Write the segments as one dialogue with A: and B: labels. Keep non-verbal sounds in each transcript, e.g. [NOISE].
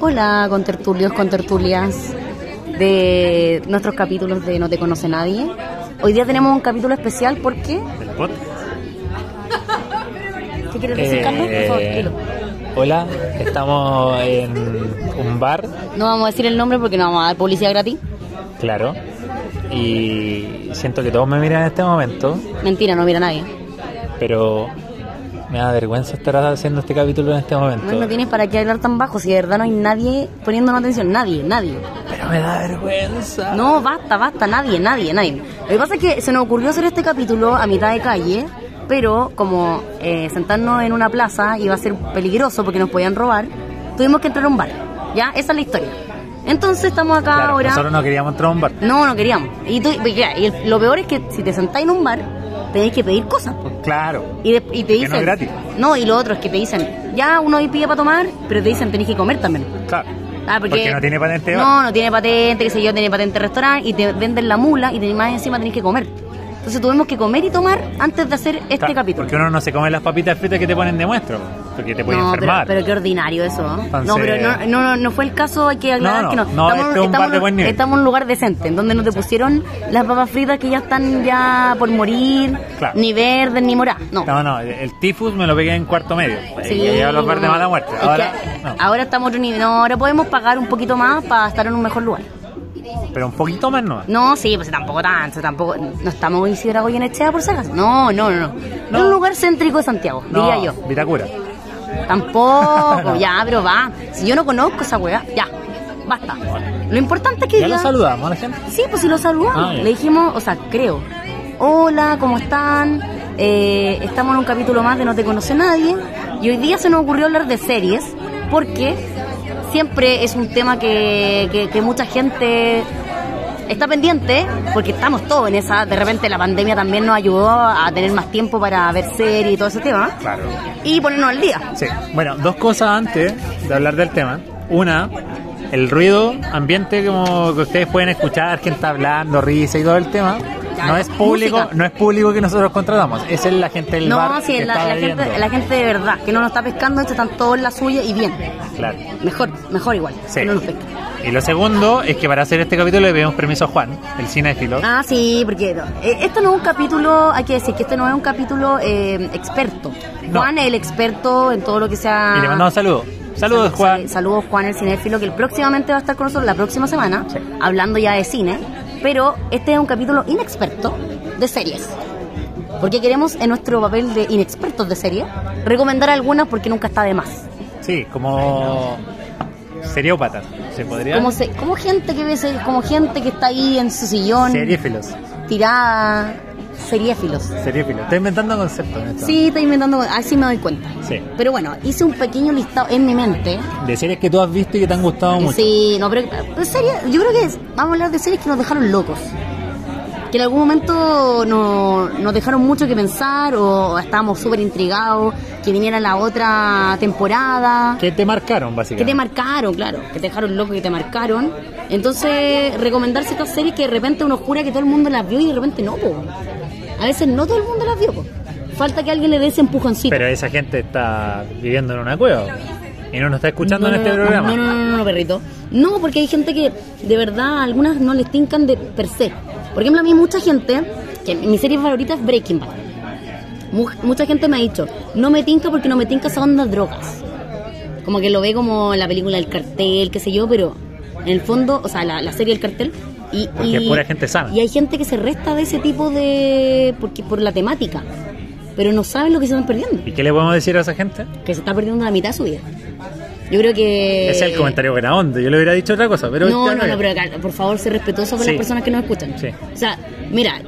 A: Hola, con tertulios, con tertulias de nuestros capítulos de No te conoce nadie. Hoy día tenemos un capítulo especial porque...
B: ¿Del podcast?
A: ¿Qué quieres decir, Carlos? Por favor,
B: Eh,
A: dilo.
B: hola, estamos en un bar,
A: No vamos a decir el nombre porque no vamos a dar publicidad gratis.
B: claro, y siento que todos me miran en este momento,
A: Mentira, no mira a nadie.
B: pero me da vergüenza estar haciendo este capítulo en este momento.
A: No, no tienes para qué hablar tan bajo si de verdad no hay nadie poniéndonos atención. Nadie, nadie.
B: Pero me da vergüenza.
A: No, basta, basta, nadie, nadie, nadie. Lo que pasa es que se nos ocurrió hacer este capítulo a mitad de calle, pero como eh, sentarnos en una plaza iba a ser peligroso porque nos podían robar, tuvimos que entrar a un bar. ¿Ya? Esa es la historia. Entonces estamos acá
B: Claro,
A: ahora.
B: nosotros no queríamos entrar a un bar.
A: No, no queríamos. Y, tú- y ya, y el- lo peor es que si te sentáis en un bar, tenéis que pedir cosas.
B: Claro.
A: Y, de- y te dicen.
B: no es gratis.
A: No, y lo otro es que te dicen, ya uno hoy pide para tomar, pero te dicen tenéis que comer también.
B: Claro.
A: Ah,
B: porque, no tiene patente bar.
A: No, no tiene patente, qué sé yo, tiene patente de restaurante y te venden la mula y más encima tenés que comer. Entonces tuvimos que comer y tomar antes de hacer este
B: Claro,
A: capítulo.
B: Porque uno no se come las papitas fritas que te ponen de muestro, porque te puede
A: no,
B: enfermar.
A: pero qué ordinario eso. ¿no?
B: Entonces-
A: No, pero no, no, no, fue el caso, hay que aclarar
B: No, no,
A: que no.
B: no, este es un bar de buen nivel.
A: estamos en un lugar decente, en donde no te pusieron las papas fritas que ya están ya por morir,
B: Claro.
A: ni verdes ni moradas. No.
B: No, no, el tifus me lo pegué en cuarto medio.
A: Sí,
B: y a los bar de mala muerte.
A: es
B: Ahora,
A: que
B: no.
A: ahora estamos otro nivel. No, ahora podemos pagar un poquito más para estar en un mejor lugar.
B: Pero un poquito más no.
A: No, sí, pues tampoco tanto, tampoco. No estamos en Isidro Goyenechea por si acaso. No, no, no. no. Es un lugar céntrico de Santiago,
B: No,
A: diría yo.
B: Vitacura.
A: Tampoco, [LAUGHS] ya, pero va. Si yo no conozco esa weá, ya, basta. Lo importante es que
B: Ya lo
A: diga-
B: saludamos a la gente.
A: Sí, pues si lo saludamos.
B: Ah, ya.
A: Le dijimos, o sea, creo. Hola, ¿cómo están? Eh, estamos en un capítulo más de No te conoce nadie. Y hoy día se nos ocurrió hablar de series, porque siempre es un tema que, que, que mucha gente está pendiente, porque estamos todos en esa. De repente la pandemia también nos ayudó a tener más tiempo para ver series y todo ese tema.
B: Claro.
A: Y ponernos al día.
B: Sí. Bueno, dos cosas antes de hablar del tema. Una, el ruido ambiente como que ustedes pueden escuchar, gente hablando, risa y todo el tema. No es público,
A: música.
B: no es público que nosotros contratamos, es la gente del
A: No,
B: bar
A: sí,
B: que
A: la,
B: está
A: la gente, la gente de verdad, que no nos está pescando, están todos en la suya y bien.
B: Claro.
A: Mejor, mejor igual,
B: Sí.
A: que no nos.
B: Y lo segundo es que para hacer este capítulo le pedimos permiso a Juan, el cinéfilo.
A: Ah, sí, porque no, eh, esto no es un capítulo, hay que decir que este no es un capítulo eh, experto.
B: No.
A: Juan es el experto en todo lo que sea...
B: Y le mandamos saludos. Saludos,
A: Sal-
B: Juan.
A: sal- Saludos, Juan, el cinéfilo, que el próximamente va a estar con nosotros la próxima semana,
B: Sí.
A: hablando ya de cine. Pero este es un capítulo inexperto de series. Porque queremos, en nuestro papel de inexpertos de series, recomendar algunas porque nunca está de más.
B: Sí, como seriópata, se podría.
A: Como, se, como gente que ve series, como gente que está ahí en su sillón,
B: Seriéfilos.
A: tirada, seriéfilos.
B: Seriéfilos. Estoy inventando conceptos en esto.
A: Sí, estoy inventando, así me doy cuenta.
B: Sí.
A: Pero bueno, hice un pequeño listado en mi mente.
B: De series que tú has visto y que te han gustado mucho.
A: Sí, no, pero pero series, yo creo que vamos a hablar de series que nos dejaron locos. Que en algún momento no- nos dejaron mucho que pensar o estábamos súper intrigados que viniera la otra temporada.
B: Que te marcaron,
A: Que
B: básicamente.
A: te marcaron, claro, que te dejaron loco, que te marcaron. Entonces, recomendarse estas series que de repente uno jura que todo el mundo las vio y de repente no, po. A veces no todo el mundo las vio, po. Falta que alguien le dé ese empujoncito.
B: Pero esa gente está viviendo en una cueva. Y no nos está escuchando
A: No,
B: en este
A: no,
B: programa.
A: No, no, no, no, perrito. No, porque hay gente que de verdad algunas no les tincan de per se. Por ejemplo, a mí mucha gente, que mi serie favorita es Breaking Bad. Mu- mucha gente me ha dicho, no me tinca porque no me tinca esa onda de drogas. Como que lo ve como la película del cartel, qué sé yo, pero en el fondo, o sea, la, la serie del cartel. Y,
B: Porque
A: y-
B: pura gente sana.
A: Y hay gente que se resta de ese tipo de. porque por la temática. Pero no saben lo que se están perdiendo.
B: ¿Y qué le podemos decir a esa gente?
A: Que se está perdiendo la mitad de su vida. Yo creo que.
B: Ese es el comentario buena onda. Yo le hubiera dicho otra cosa, pero.
A: no, no, no, pero acá, por favor, sé respetuoso con
B: Sí.
A: las personas que nos escuchan.
B: Sí.
A: O sea, mira.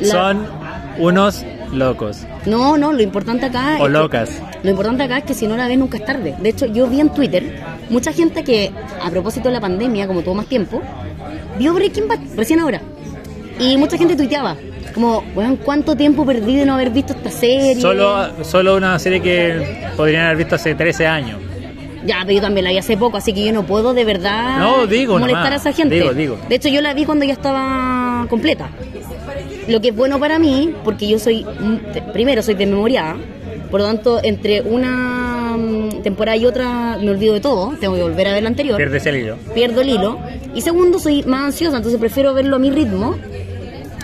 A: la-
B: Son unos locos.
A: No, no, lo importante acá.
B: O
A: es que-
B: locas.
A: lo importante acá es que si no la ves nunca es tarde. De hecho, yo vi en Twitter mucha gente que, a propósito de la pandemia, como tuvo más tiempo, vio Breaking Bad recién ahora. Y mucha gente tuiteaba. Como, weón, ¿cuánto tiempo perdí de no haber visto esta serie?
B: Solo, solo una serie que podrían haber visto hace 13 años.
A: Ya, pero yo también la vi hace poco, así que yo no puedo de verdad
B: No, digo
A: molestar
B: nomás.
A: a esa gente.
B: Digo, digo.
A: De hecho, yo la vi cuando ya estaba completa. Lo que es bueno para mí, porque yo soy, primero soy desmemoriada, por lo tanto, entre una mm, temporada y otra me olvido de todo, tengo que volver a ver la anterior.
B: Pierdes el hilo.
A: Pierdo el hilo. Y segundo, soy más ansiosa, entonces prefiero verlo a mi ritmo.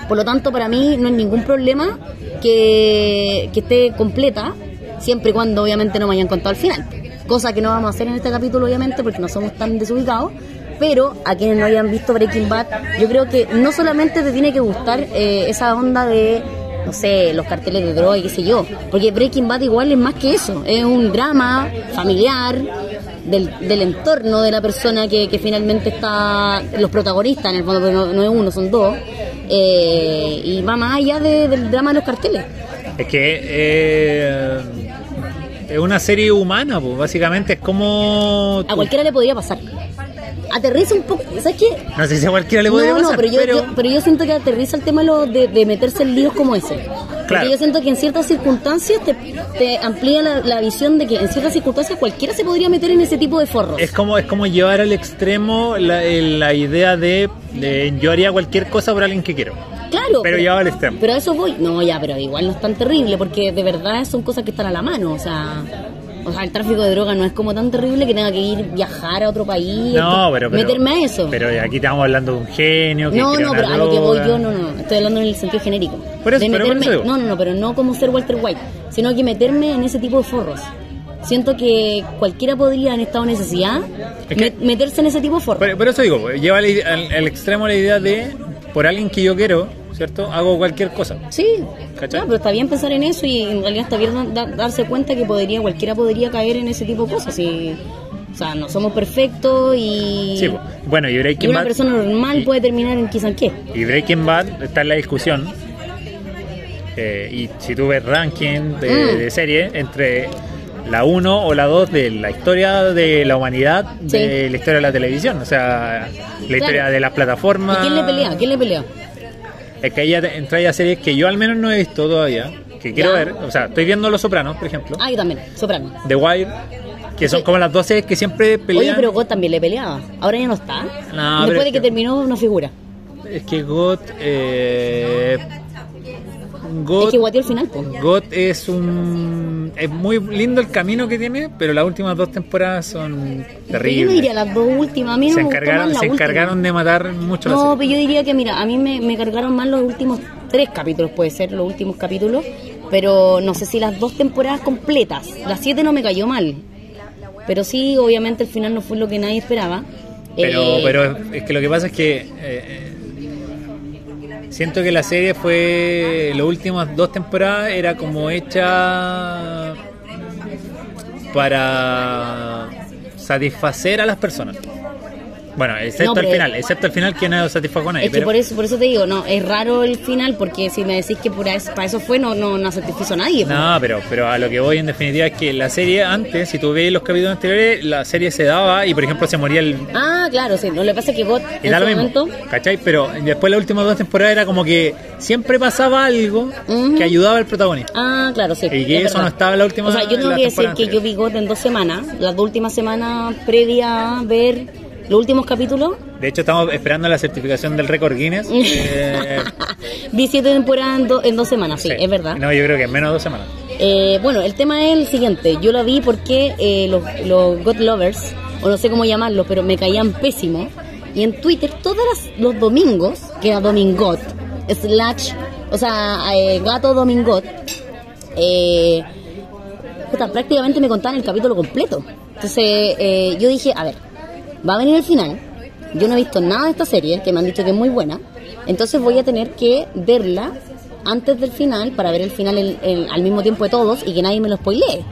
A: Por lo tanto, para mí no hay ningún problema que, que esté completa, siempre y cuando obviamente no me hayan contado al final. Cosa que no vamos a hacer en este capítulo, obviamente, porque no somos tan desubicados. Pero a quienes no hayan visto Breaking Bad, yo creo que no solamente te tiene que gustar eh, esa onda de no sé, los carteles de droga y qué sé yo. Porque Breaking Bad igual es más que eso. Es un drama familiar del, del entorno de la persona que, que finalmente está, los protagonistas en el fondo, porque no, no es uno, son dos. eh, y va más allá de- del drama de los carteles.
B: Es que eh, es una serie humana, pues básicamente es como...
A: A cualquiera le podría pasar. Aterriza un poco, ¿sabes qué?
B: No sé si a cualquiera le puede
A: no,
B: pasar,
A: no, pero yo, yo- pero yo siento que aterriza el tema lo- de, de meterse en líos como ese. Porque
B: Claro.
A: yo siento que en ciertas circunstancias te, te amplía la, la visión de que en ciertas circunstancias cualquiera se podría meter en ese tipo de forros.
B: Es como, es como llevar al extremo la, la idea de, de yo haría cualquier cosa por alguien que quiero.
A: Claro.
B: Pero llevado al extremo.
A: Pero a eso voy. No, ya, pero igual no es tan terrible porque de verdad son cosas que están a la mano. O sea, o sea el tráfico de droga no es como tan terrible que tenga que ir viajar a otro país.
B: No, pero, pero-
A: meterme a eso.
B: Pero aquí estamos hablando de un genio que
A: no, no, pero a lo que voy yo, no, no. Estoy hablando en el sentido genérico.
B: Por eso,
A: de
B: pero por eso
A: no, no, no, pero no como ser Walter White, sino que meterme en ese tipo de forros. Siento que cualquiera podría, en estado de necesidad,
B: Es que-
A: me- meterse en ese tipo de forros.
B: Por, por eso digo, lleva al, al- al extremo la idea de por alguien que yo quiero, ¿cierto? Hago cualquier cosa.
A: Sí,
B: ¿Cachai?
A: no, pero está bien pensar en eso y en realidad está bien da- darse cuenta que podría cualquiera podría caer en ese tipo de cosas. Y, o sea, no somos perfectos y,
B: Sí, bueno, y
A: y
B: Breaking
A: una
B: Bad.
A: persona normal
B: y-
A: puede terminar en quizá en qué.
B: Y Breaking Bad está en la discusión. eh, y si tú ves ranking de,
A: Mm.
B: de serie entre la 1 o la 2 de la historia de la humanidad, de la historia de la televisión, o sea, la historia de las
A: ¿Y
B: plataformas.
A: quién le pelea? ¿Quién le pelea?
B: Es que te- entra ya series que yo al menos no he visto todavía, que quiero
A: Ya.
B: ver. O sea, estoy viendo Los Sopranos, por ejemplo,
A: Ah, yo también, Soprano.
B: The Wire, que son como las dos series que siempre pelean.
A: Oye, pero God también le peleaba. Ahora ya no está.
B: No,
A: Después
B: es
A: de que
B: que-
A: terminó, no figura.
B: Es que God. Eh, God,
A: Es que guateó al final, pues.
B: God es un. Es muy lindo el camino que tiene, pero las últimas dos temporadas son
A: Yo
B: terribles.
A: diría las dos últimas. A mí no
B: se encargaron, se encargaron de matar mucho
A: No, pero yo diría que, mira, a mí me, me cargaron más los últimos tres capítulos, puede ser, los últimos capítulos, pero no sé si las dos temporadas completas. Las siete no me cayó mal, pero sí, obviamente el final no fue lo que nadie esperaba.
B: Pero,
A: Eh,
B: pero es que lo que pasa es que. eh, eh, siento que la serie fue. Las últimas dos temporadas era como hecha. para satisfacer a las personas. Bueno, excepto
A: No,
B: el final, excepto el final que no satisfajo a nadie.
A: Es que
B: pero-
A: por eso, por eso te digo, no, es raro el final, porque si me decís que por eso- para eso fue, no, no, no satisfizo a nadie. pues.
B: No, pero, pero a lo que voy en definitiva es que la serie antes, si tú ves los capítulos anteriores, la serie se daba y por ejemplo se moría el...
A: Ah, claro, sí, no le pasa que God en
B: mismo,
A: momento...
B: ¿cachai? Pero después las últimas dos temporadas era como que siempre pasaba algo que ayudaba al protagonista.
A: Ah, claro, sí.
B: Y que
A: es
B: eso
A: verdad.
B: no estaba en la última-
A: O sea, yo
B: en
A: tengo que decir que yo vi God en dos semanas, las dos últimas semanas previa a ver los últimos capítulos.
B: De hecho, estamos esperando la certificación del récord Guinness. [LAUGHS] eh,
A: vi siete temporadas en, do- en dos semanas, sí,
B: sí.
A: es verdad.
B: No, yo creo que en menos de dos semanas.
A: Eh, bueno, el tema es el siguiente. Yo la vi porque eh, los, los God Lovers, o no sé cómo llamarlos, pero me caían pésimo. Y en Twitter, todos los domingos, que era Domingot, slash, o sea, eh, gato Domingot, eh, puta, prácticamente me contaban el capítulo completo. Entonces, eh, yo dije, a ver, va a venir el final. Yo no he visto nada de esta serie, que me han dicho que es muy buena. Entonces voy a tener que verla antes del final para ver el final el- al mismo tiempo de todos y que nadie me lo spoilee.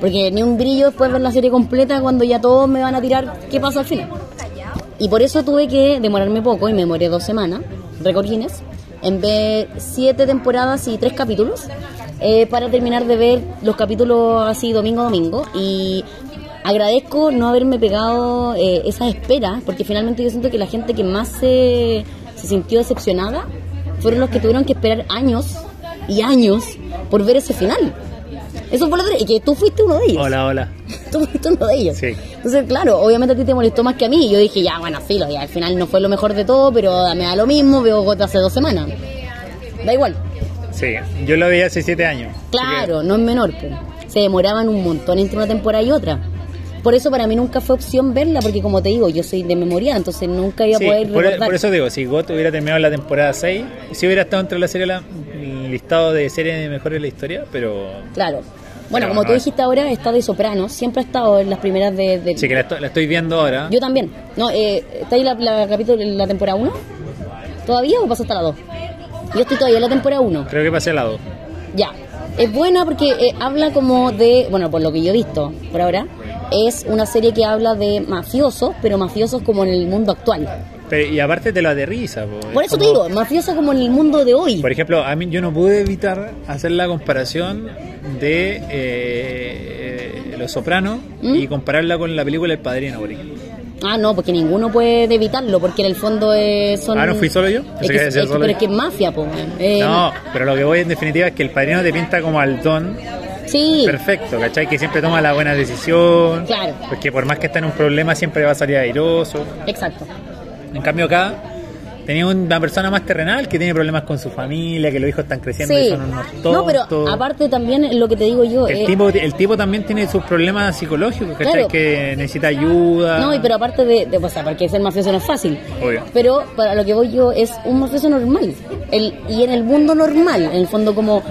A: Porque ni un brillo después ver la serie completa cuando ya todos me van a tirar qué pasa al final. Y por eso tuve que demorarme poco y me demoré dos semanas, récord Guinness, en ver siete temporadas y tres capítulos eh, para terminar de ver los capítulos así domingo a domingo. Y agradezco no haberme pegado eh, esas esperas, porque finalmente yo siento que la gente que más se, se sintió decepcionada fueron los que tuvieron que esperar años y años por ver ese final. Eso fue lo que... Que tú fuiste uno de ellos.
B: Hola, hola. [LAUGHS]
A: Tú fuiste uno de ellos.
B: Sí.
A: Entonces, claro, obviamente a ti te molestó más que a mí. Y yo dije, ya, bueno, filo, ya al final no fue lo mejor de todo, pero me da lo mismo, veo Gota hace dos semanas. Da igual.
B: Sí, yo lo veía hace siete años.
A: Claro, no es menor. pues. Se demoraban un montón entre una temporada y otra. Por eso para mí nunca fue opción verla, porque como te digo, yo soy de memoria, entonces nunca iba a
B: Sí,
A: poder
B: por,
A: recordar.
B: por eso digo, si GOT hubiera terminado la temporada 6, si hubiera estado entre la serie la, el listado de series mejores de la historia, pero
A: Claro. Bueno,
B: Pero
A: como
B: no
A: tú
B: es.
A: dijiste ahora, está de Sopranos, siempre ha estado en las primeras de... de-
B: sí que la, estoy- la estoy viendo ahora.
A: Yo también. No, eh, ¿Está ahí la, la capítulo, la temporada 1? ¿Todavía o pasaste a la 2? Yo estoy todavía en la temporada 1.
B: Creo que pasé al lado.
A: Ya. Es buena porque eh, habla como de, bueno, por lo que yo he visto por ahora, es una serie que habla de mafiosos, pero mafiosos como en el mundo actual.
B: Pero, y aparte te lo aterriza. po.
A: Por
B: Es
A: eso te digo, mafiosos como en el mundo de hoy.
B: Por ejemplo, a mí yo no pude evitar hacer la comparación de eh, Los Sopranos
A: ¿Mm?
B: y compararla con la película El Padrino, por ejemplo.
A: Ah, no, porque ninguno puede evitarlo, porque en el fondo es, son...
B: Ah, ¿no fui solo yo?
A: Es que,
B: solo
A: pero
B: yo.
A: es que es mafia. Eh,
B: No, pero lo que voy en definitiva es que El Padrino te pinta como al don
A: Sí,
B: perfecto, ¿cachai? Que siempre toma la buena decisión.
A: Claro.
B: Porque por más que esté en un problema siempre va a salir airoso.
A: exacto.
B: En cambio acá tenía una persona más terrenal que tiene problemas con su familia, que los hijos están creciendo y
A: Sí.
B: son unos tontos.
A: No, pero aparte también lo que te digo yo...
B: El
A: eh,
B: tipo, el tipo también tiene sus problemas psicológicos, ¿cachai?
A: Claro.
B: Que necesita ayuda.
A: No, y pero aparte de, de o sea, porque ser mafioso no es fácil.
B: Obvio.
A: Pero para lo que voy yo es un mafioso normal. El, y en el mundo normal, en el fondo como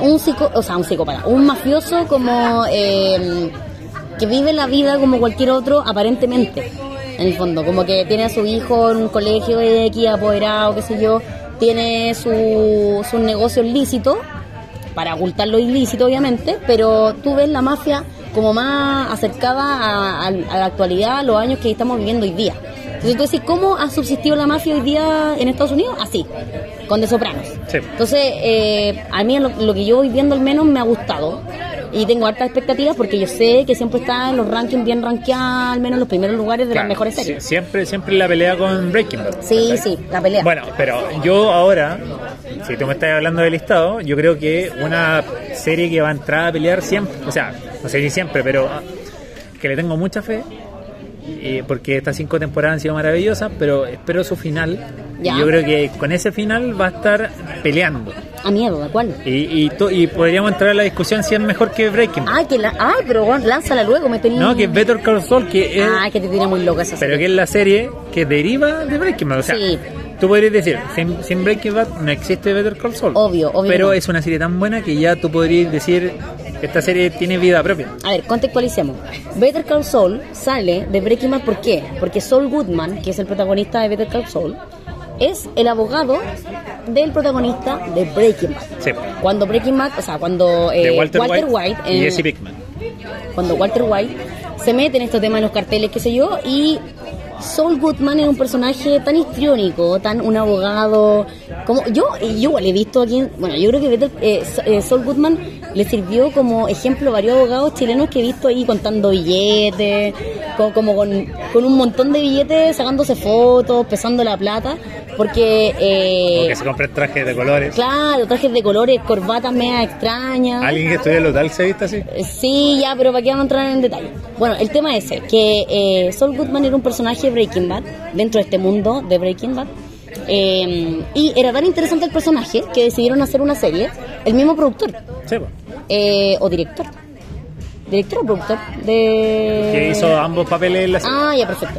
A: un psico, o sea, un psicópata, un mafioso como eh, que vive la vida como cualquier otro aparentemente. En el fondo, como que tiene a su hijo en un colegio X, apoderado, qué sé yo, tiene su, sus negocios lícitos para ocultar lo ilícito, obviamente, pero tú ves la mafia como más acercada a, a- a la actualidad, a los años que estamos viviendo hoy día. Entonces tú decís, ¿cómo ha subsistido la mafia hoy día en Estados Unidos? Así, con De Sopranos.
B: Sí.
A: Entonces, eh, a mí lo, lo que yo voy viendo al menos me ha gustado. Y tengo hartas expectativas porque yo sé que siempre está en los rankings bien rankeados, al menos en los primeros lugares de
B: Claro,
A: las mejores series.
B: Siempre, siempre la pelea con Breaking Bad.
A: Sí, sí, la pelea.
B: Bueno, pero yo ahora, si tú me estás hablando del listado, yo creo que una serie que va a entrar a pelear siempre, o sea, no sé si siempre, pero ah, que le tengo mucha fe, eh, porque estas cinco temporadas han sido maravillosas, pero espero su final.
A: Ya.
B: Y yo creo que con ese final va a estar peleando.
A: A mierda, ¿cuál?
B: Y, y, to- y podríamos entrar a la discusión si es mejor que Breaking Bad.
A: Ay, que la, ay, pero bueno, lánzala luego, me tenía...
B: No, que Better Call Saul, que es,
A: Ay, que te tiene muy loca esa
B: pero
A: serie.
B: que es la serie que deriva de Breaking Bad. O sea,
A: Sí.
B: Tú podrías decir, sin, sin Breaking Bad no existe Better Call Saul.
A: Obvio, obvio
B: Pero
A: no.
B: es una serie tan buena que ya tú podrías decir, esta serie tiene vida propia.
A: A ver, contextualicemos. Better Call Saul sale de Breaking Bad, ¿por qué? Porque Saul Goodman, que es el protagonista de Better Call Saul, es el abogado del protagonista de Breaking Bad.
B: Sí.
A: Cuando Breaking Bad, o sea, cuando eh,
B: Walter, White,
A: White,
B: y Jesse Pickman.
A: cuando Walter White se mete en este tema de los carteles, qué sé yo, y Saul Goodman es un personaje tan histriónico, tan un abogado, como yo, yo igual he visto aquí, en- bueno, yo creo que Better- eh, eh, Saul Goodman le sirvió como ejemplo a varios abogados chilenos que he visto ahí contando billetes, co- como con, con un montón de billetes, sacándose fotos, pesando la plata, porque... eh,
B: O que se compren trajes de colores.
A: Claro, trajes de colores, corbatas media extrañas.
B: ¿Alguien que estudia lo tal se viste así?
A: Eh, Sí, ya, pero para qué vamos a entrar en detalle. Bueno, el tema es ese, que eh, Saul Goodman era un personaje de Breaking Bad, dentro de este mundo de Breaking Bad. eh, y era tan interesante el personaje que decidieron hacer una serie, el mismo productor,
B: Sí,
A: eh, o director. ¿Director o productor? De...
B: Que hizo ambos papeles en la serie.
A: Ah, ya, perfecto.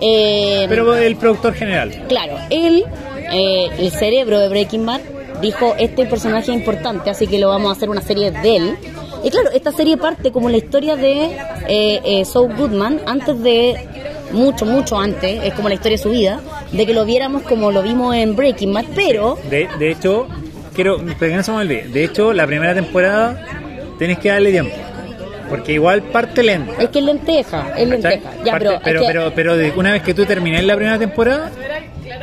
A: Eh,
B: Pero el productor general.
A: Claro, él, eh, el cerebro de Breaking Bad, dijo, este personaje es importante, así que lo vamos a hacer una serie de él. Y claro, esta serie parte como la historia de eh, eh, Saul Goodman, antes de, mucho, mucho antes, es como la historia de su vida, de que lo viéramos como lo vimos en Breaking Bad, pero...
B: De, de hecho, quiero, que no se me olvide, de hecho, la primera temporada tenés que darle tiempo. Porque igual parte lenta.
A: Es que es lenteja, es lenteja. Ya,
B: Parte-
A: pero, es
B: pero,
A: que-
B: pero, pero de- una vez que tú termines la primera temporada,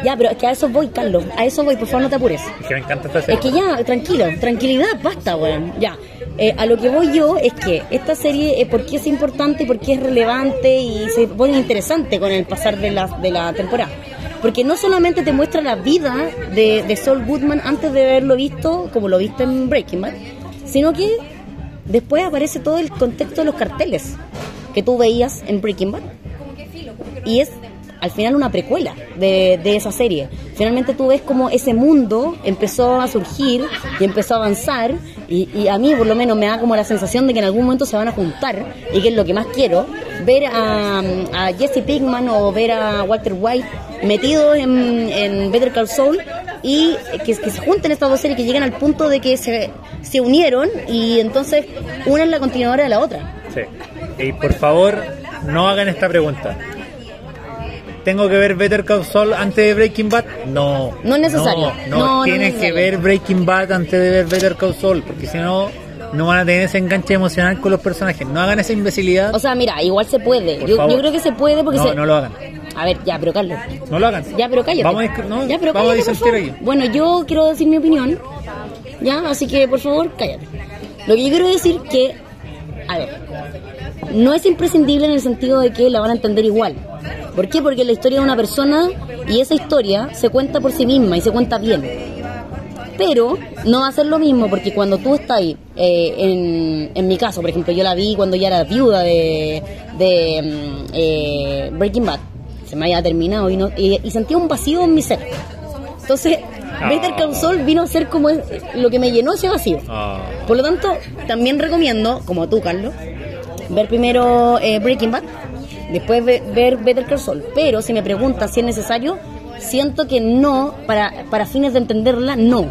A: ya, pero es que a eso voy, Carlos, a eso voy, por favor no te apures.
B: es que me encanta esta serie.
A: Es que ya, tranquilo, tranquilidad, basta, weón. Ya. Eh, a lo que voy yo es que esta serie, eh, ¿por qué es importante y por qué es relevante y se pone interesante con el pasar de la, de la temporada? Porque no solamente te muestra la vida de, de Saul Goodman antes de haberlo visto, como lo viste en Breaking Bad, sino que después aparece todo el contexto de los carteles que tú veías en Breaking Bad. Y es al final una precuela de, de esa serie. Finalmente tú ves como ese mundo empezó a surgir y empezó a avanzar Y, y a mí por lo menos me da como la sensación de que en algún momento se van a juntar y que es lo que más quiero, ver a, a Jesse Pinkman o ver a Walter White metidos en, en Better Call Saul y que, se junten estas dos series, que lleguen al punto de que se, se unieron y entonces una es la continuadora de la otra.
B: Sí. Y por favor, no hagan esta pregunta. ¿Tengo que ver Better Call Saul antes de Breaking Bad? No.
A: No es necesario.
B: No, no,
A: No, no es
B: tienes que ver Breaking Bad antes de ver Better Call Saul, porque si no, no van a tener ese enganche emocional con los personajes. No hagan esa imbecilidad.
A: O sea, mira, igual se puede. Yo, creo que se puede porque
B: no,
A: se...
B: no lo hagan.
A: A ver, ya, pero Carlos.
B: No lo hagan.
A: Ya, pero cállate.
B: Vamos a, no,
A: ya, pero
B: vamos
A: cállate. Bueno, yo quiero decir mi opinión. Ya, así que por favor, cállate. Lo que yo quiero decir que, a ver, no es imprescindible en el sentido de que la van a entender igual. ¿Por qué? Porque la historia de una persona y esa historia se cuenta por sí misma y se cuenta bien. Pero no va a ser lo mismo porque cuando tú estás ahí, eh, en, en mi caso, por ejemplo, yo la vi cuando ya era viuda de, de mm, eh, Breaking Bad, se me había terminado y, no, y, y sentía un vacío en mi ser. Entonces. Better Call Saul vino a ser como es- lo que me llenó ese vacío.
B: Ah,
A: Por lo tanto, también recomiendo, como tú, Carlos, ver primero eh, Breaking Bad, después ve- ver Better Call Saul. Pero si me preguntas si es necesario, siento que no, para, para fines de entenderla, no.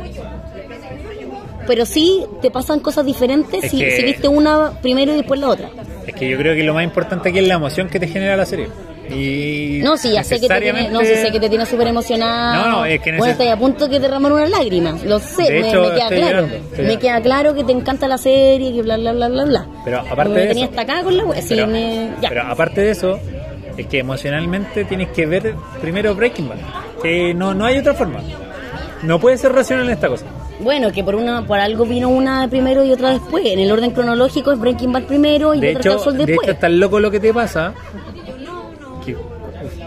A: Pero sí te pasan cosas diferentes
B: Es
A: si,
B: que-
A: si viste una primero y después la otra.
B: es que yo creo que lo más importante aquí es la emoción que te genera la serie. Y
A: No, sí, ya sé que te tiene, no, sí, sé que te tiene súper emocionado.
B: No, no, es que
A: Bueno, a punto de derramar una lágrima. Lo sé, me,
B: hecho,
A: me queda claro.
B: llorando,
A: me queda claro que te encanta la serie, que bla, bla, bla, bla, bla.
B: Pero aparte
A: me
B: de
A: tenía
B: eso-
A: hasta acá con la wea. Sí,
B: pero,
A: me- ya.
B: pero aparte de eso, es que emocionalmente tienes que ver primero Breaking Bad. Que no, no hay otra forma. No puede ser racional en esta cosa.
A: Bueno, que por una por algo vino una primero y otra después. En el orden cronológico es Breaking Bad primero y
B: De
A: Better
B: hecho,
A: Saul
B: de
A: después.
B: hecho, es tan loco lo que te pasa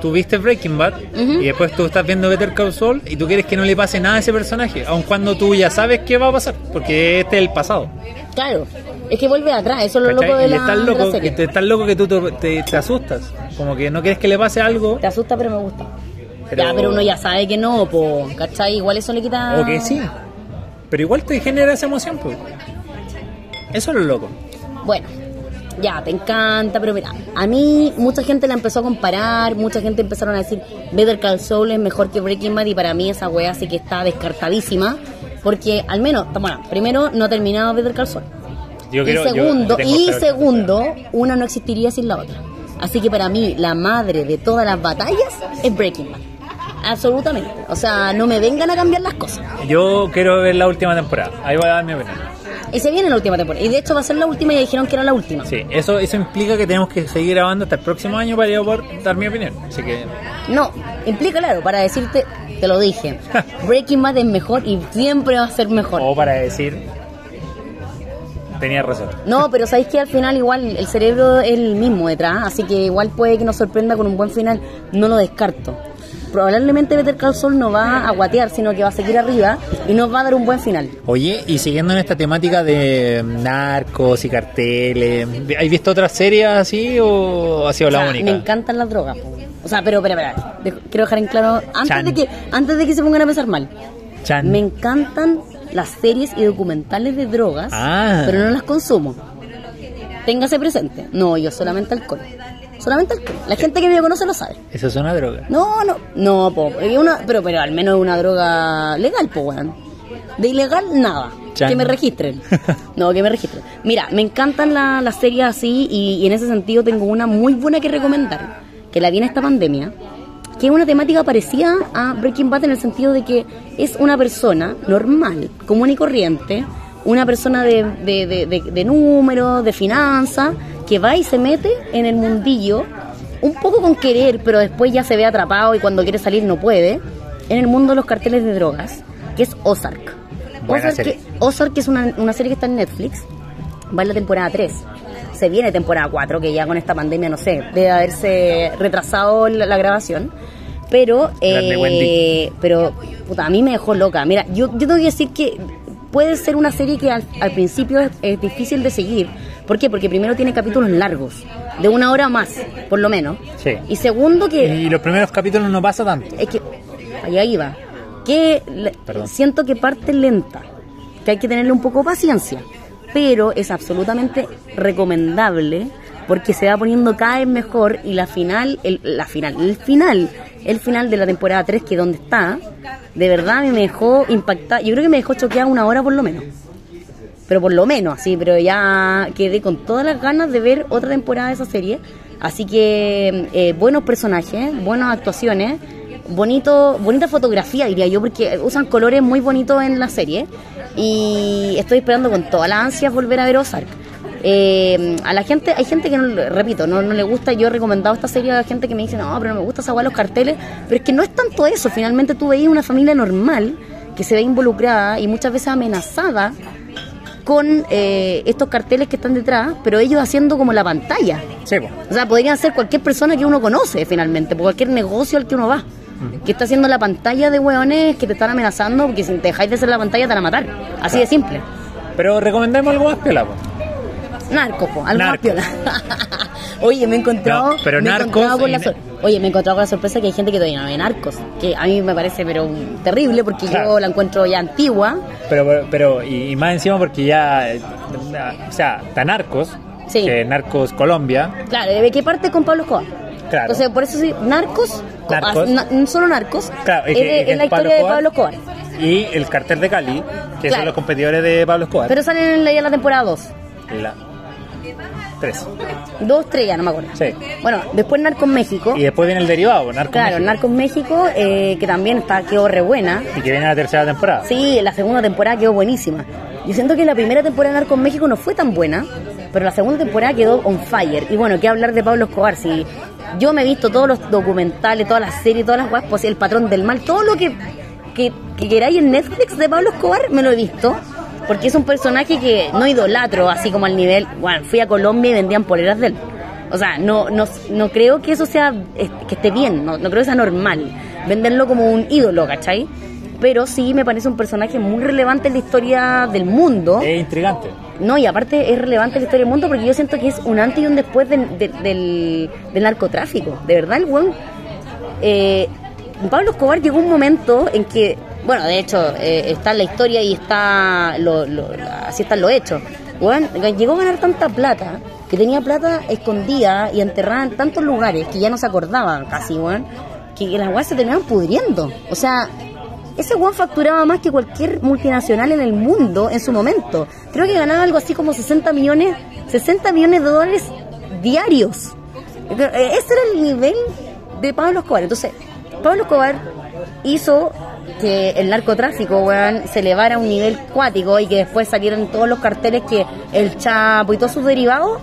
B: tú viste Breaking Bad y después tú estás viendo Better Call Saul y tú quieres que no le pase nada a ese personaje, aun cuando tú ya sabes qué va a pasar, porque este es el pasado.
A: Claro, es que vuelve atrás, eso es lo
B: ¿cachai?
A: loco de
B: y
A: la,
B: es tan
A: de la
B: loco,
A: serie.
B: que te, es tan loco que tú te, te- te asustas, como que no quieres que le pase algo,
A: Te asusta, pero me gusta.
B: Pero-
A: Ya, pero uno ya sabe que no, po, ¿cachai? Igual eso le quita...
B: o que sí, pero igual te genera esa emoción. Pues. Eso es lo loco.
A: Bueno, ya, te encanta, pero mira, a mí mucha gente la empezó a comparar, mucha gente empezaron a decir Better Call Saul es mejor que Breaking Bad y para mí esa wea sí que está descartadísima, porque al menos, bueno, primero no ha terminado Better Call Saul.
B: Yo
A: y
B: quiero-
A: segundo, y segundo, una no existiría sin la otra. Así que para mí la madre de todas las batallas es Breaking Bad. Absolutamente. O sea, no me vengan a cambiar las cosas.
B: Yo quiero ver la última temporada. Ahí voy a dar mi opinión.
A: Y se viene la última temporada. Y de hecho va a ser la última y ya dijeron que era la última.
B: Sí, eso, eso implica que tenemos que seguir grabando hasta el próximo año para yo poder dar mi opinión. Así que
A: No, implica, claro, para decirte, te lo dije, [LAUGHS] Breaking Bad es mejor y siempre va a ser mejor.
B: O para decir, tenía razón.
A: No, pero sabéis que al final igual el cerebro es el mismo detrás, así que igual puede que nos sorprenda con un buen final, no lo descarto. Probablemente Better Call Saul no va a guatear, sino que va a seguir arriba y nos va a dar un buen final.
B: Oye, y siguiendo en esta temática de narcos y carteles, ¿has visto otras series así o ha sido
A: O sea,
B: la única?
A: me encantan las drogas. O sea, pero, pero, pero, quiero dejar en claro, antes
B: Chan.
A: de, que, antes de que se pongan a pensar mal,
B: Chan.
A: me encantan las series y documentales de drogas,
B: Ah.
A: pero no las consumo. Téngase presente. No, yo solamente alcohol. Solamente alcohol. La gente que me conoce lo sabe.
B: Eso es una droga.
A: No, no, no, po, una, pero, pero al menos es una droga legal, po, weón. De ilegal, nada. Que me registren. [LAUGHS] No, que me registren. Mira, me encantan la- las series así y, y en ese sentido tengo una muy buena que recomendar, que la vi en esta pandemia, que es una temática parecida a Breaking Bad en el sentido de que es una persona normal, común y corriente, una persona de, de, de, de- de números, de finanzas, que va y se mete en el mundillo, un poco con querer, pero después ya se ve atrapado y cuando quiere salir no puede, en el mundo de los carteles de drogas, que es Ozark.
B: Buena
A: Ozark, que- Ozark es una, una serie que está en Netflix, va en la temporada 3. Se viene temporada 4, que ya con esta pandemia, no sé, debe haberse retrasado la, la grabación. Pero, eh, pero, puta, a mí me dejó loca. Mira, yo, yo tengo que decir que puede ser una serie que al, al principio es, es difícil de seguir. ¿Por qué? Porque primero tiene capítulos largos, de una hora más, por lo menos.
B: Sí.
A: Y segundo que
B: Y los primeros capítulos no pasa tanto.
A: es que allá iba que
B: Perdón.
A: siento que parte lenta que hay que tenerle un poco de paciencia, pero es absolutamente recomendable porque se va poniendo cada vez mejor y la final, el, la final, el final, el final de la temporada 3, que donde está, de verdad me dejó impactada, yo creo que me dejó choqueada una hora por lo menos. Pero por lo menos, así, pero ya quedé con todas las ganas de ver otra temporada de esa serie. Así que eh, buenos personajes, buenas actuaciones, bonito, bonita fotografía diría yo, porque usan colores muy bonitos en la serie. Y estoy esperando con toda la ansia volver a ver Ozark. Eh, a la gente, hay gente que, no, repito, no, no le gusta, yo he recomendado esta serie a la gente que me dice, no, pero no me gusta esa los carteles, pero es que no es tanto eso, finalmente tú veías una familia normal que se ve involucrada y muchas veces amenazada con eh, estos carteles que están detrás, pero ellos haciendo como la pantalla.
B: Sí.
A: O sea, podrían ser cualquier persona que uno conoce finalmente, por cualquier negocio al que uno va. Que está haciendo la pantalla de hueones que te están amenazando, porque si te dejáis de hacer la pantalla te van a matar. Así de simple.
B: Pero recomendemos algo más piola, po.
A: Narco, po, algo más
B: Narcos.
A: piola. [LAUGHS] Oye, me he encontrado.
B: No, pero
A: me
B: Narcos
A: encontrado con la
B: ne-
A: sor- Oye, me he encontrado con la sorpresa que hay gente que todavía no ve narcos. Que a mí me parece, pero terrible, porque yo la encuentro ya antigua.
B: Pero, pero, pero- y, y más encima porque ya, eh, o sea, está Narcos,
A: Sí.
B: que Narcos Colombia,
A: Claro, ¿de qué parte con Pablo Escobar?
B: Claro.
A: Entonces, por eso sí, narcos,
B: Narcos.
A: ah, na- solo narcos,
B: Claro,
A: es,
B: que- es
A: es la
B: Pablo
A: historia de. Pablo Escobar.
B: y el cartel de Cali, que
A: Claro.
B: son los competidores de Pablo Escobar.
A: Pero salen en la, ya la temporada 2.
B: La 3.
A: Dos, tres, ya no me acuerdo.
B: Sí.
A: Bueno, después Narcos México.
B: Y después viene el derivado, Narcos
A: claro,
B: México,
A: Narcos México, eh, que también está, quedó re buena.
B: y que viene la tercera temporada.
A: Sí, la segunda temporada quedó buenísima. Yo siento que la primera temporada de Narcos México no fue tan buena, pero la segunda temporada quedó on fire. Y bueno, ¿qué hablar de Pablo Escobar? Si yo me he visto todos los documentales, todas las series, todas las guapas, El Patrón del Mal, todo lo que, que, que queráis en Netflix de Pablo Escobar, me lo he visto. Porque es un personaje que no idolatro, así como al nivel. Bueno, fui a Colombia y vendían poleras de él. O sea, no, no, no creo que eso sea, que esté bien, no, no creo que sea normal. Venderlo como un ídolo, ¿cachai? Pero sí me parece un personaje muy relevante en la historia del mundo.
B: Es intrigante.
A: No, y aparte es relevante en la historia del mundo porque yo siento que es un antes y un después del- de- del, del narcotráfico. De verdad, el weón. eh, Pablo Escobar llegó un momento en que, bueno, de hecho, eh, está en la historia y está lo, lo- así están los hechos. Weón, llegó a ganar tanta plata que tenía plata escondida y enterrada en tantos lugares que ya no se acordaba casi, weón, que, las weas se terminaban pudriendo. O sea, ese weón facturaba más que cualquier multinacional en el mundo en su momento. Creo que ganaba algo así como 60 millones, 60 millones de dólares diarios. Eh, Ese era el nivel de Pablo Escobar. Entonces, Pablo Escobar hizo que el narcotráfico, weón, se elevara a un nivel cuático y que después salieran todos los carteles que el Chapo y todos sus derivados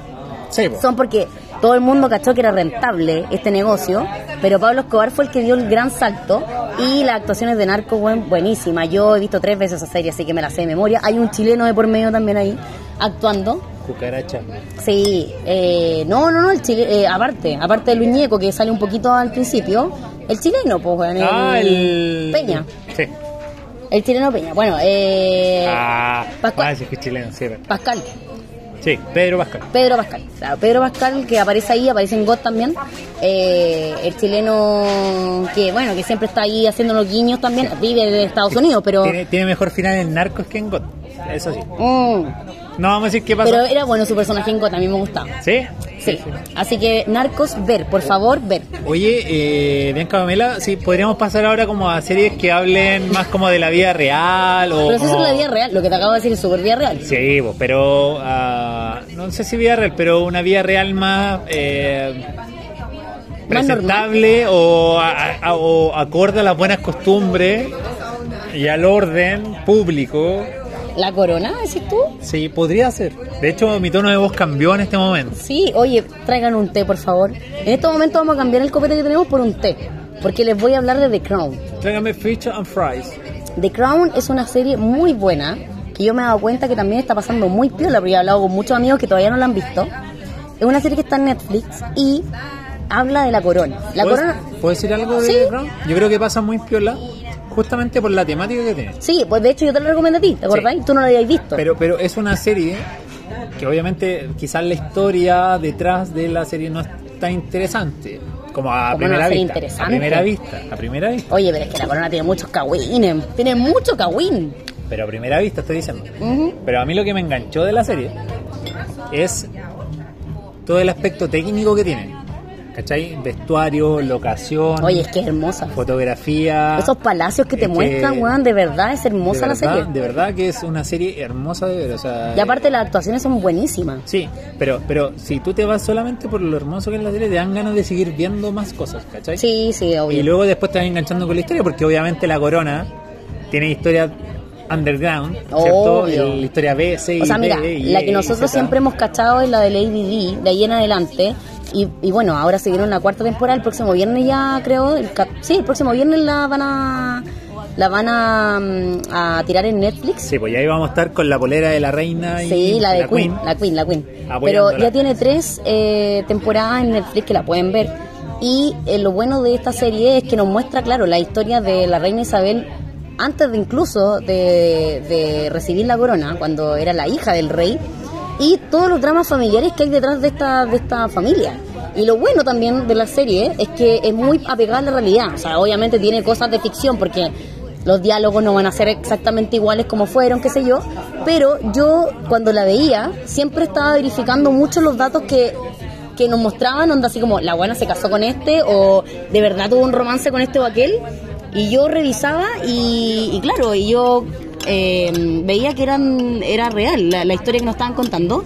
B: Sí, po.
A: son porque todo el mundo cachó que era rentable este negocio, pero Pablo Escobar fue el que dio el gran salto y las actuaciones de narco, buen, buenísima. Yo he visto tres veces esa serie, así que me la sé de memoria. Hay un chileno de por medio también ahí, actuando.
B: Cucaracha.
A: Sí, eh, no, no, no, el chile, eh, aparte, aparte del Uñeco que sale un poquito al principio, el chileno, pues, weón,
B: Ah, el.
A: Peña,
B: Sí.
A: el chileno Peña. Bueno, eh,
B: Ah,
A: Pascual.
B: ah, sí, que chileno, sí.
A: Pascal.
B: Sí, Pedro Pascal.
A: Pedro Pascal. Claro, Pedro Pascal que aparece ahí, aparece en God también. Eh, el chileno que, bueno, que siempre está ahí haciendo los guiños también. Vive en Estados Unidos, pero...
B: Tiene, tiene mejor final en Narcos que en God. Eso sí.
A: Mm,
B: No vamos a decir qué pasó.
A: pero era bueno su personaje en God, a mí me gustaba.
B: ¿Sí?
A: Sí. Así que, Narcos, ver, por favor, ver.
B: Oye, eh, Bianca Pamela, sí, podríamos pasar ahora como a series que hablen más como de la vida real o...
A: Pero eso
B: como-
A: es la vida real, lo que te acabo de decir es súper vida real.
B: Sí, pero ah, no sé si vida real, pero una vida real más eh, presentable o, a- a- o acorde a las buenas costumbres y al orden público.
A: ¿La corona, decís tú?
B: Sí, podría ser. De hecho, mi tono de voz cambió en este momento.
A: Sí, oye, traigan un té, por favor. En este momento vamos a cambiar el copete que tenemos por un té. Porque les voy a hablar de The Crown.
B: Tráigame fish and fries.
A: The Crown es una serie muy buena que yo me he dado cuenta que también está pasando muy piola porque he hablado con muchos amigos que todavía no la han visto. Es una serie que está en Netflix y habla de la corona. La
B: ¿Puedes-
A: corona,
B: ¿Puedo decir algo de
A: Sí.
B: The Crown? Yo creo que pasa muy piola justamente por la temática que tiene.
A: sí, pues de hecho yo te la recomiendo a ti, ¿te acordáis? Tú no la habías visto.
B: Pero, pero es una serie que obviamente quizás la historia detrás de la serie no es tan interesante como a
A: ¿Cómo no
B: primera
A: ser
B: vista. A primera vista, a primera vista.
A: Oye, pero es que la corona tiene muchos cagüines, tiene mucho cagüín.
B: pero a primera vista estoy diciendo. Pero a mí lo que me enganchó de la serie es todo el aspecto técnico que tiene. ¿Cachai? Vestuario, locación,
A: Oye, es que es hermosa.
B: fotografía.
A: Esos palacios que te
B: que-
A: muestran, weón, de verdad es hermosa la serie.
B: De verdad que es una serie hermosa de ver. O sea,
A: Y aparte las actuaciones son buenísimas.
B: Sí, pero, pero si tú te vas solamente por lo hermoso que es la serie, te dan ganas de seguir viendo más cosas, ¿cachai?
A: Sí, sí,
B: Y
A: obvio.
B: luego después te vas enganchando con la historia, porque obviamente la corona tiene historia underground, ¿cierto? El- La historia B, C y
A: O sea, mira,
B: y
A: la
B: E,
A: que
B: y
A: nosotros siempre hemos cachado es la de Lady D, de ahí en adelante. Y, y bueno, ahora se vieron la cuarta temporada, el próximo viernes ya creo, el cap- sí, el próximo viernes la van a la van a, mm, a tirar en Netflix.
B: Sí, pues ya ahí vamos a estar con la polera de la reina y
A: Sí, la de Queen, la Queen, la Queen. Pero ya tiene tres eh, temporadas en Netflix que la pueden ver. Y eh, lo bueno de esta serie es que nos muestra, claro, la historia de la reina Isabel antes de incluso de, de recibir la corona, cuando era la hija del rey, y todos los dramas familiares que hay detrás de esta, de esta familia. Y lo bueno también de la serie es que es muy apegada a la realidad. O sea, obviamente tiene cosas de ficción porque los diálogos no van a ser exactamente iguales como fueron, qué sé yo, pero yo cuando la veía siempre estaba verificando mucho los datos que, que nos mostraban, onda así como la buena se casó con este o de verdad tuvo un romance con este o aquel, y yo revisaba y, y claro, y yo eh, veía que eran era real la, historia que nos estaban contando.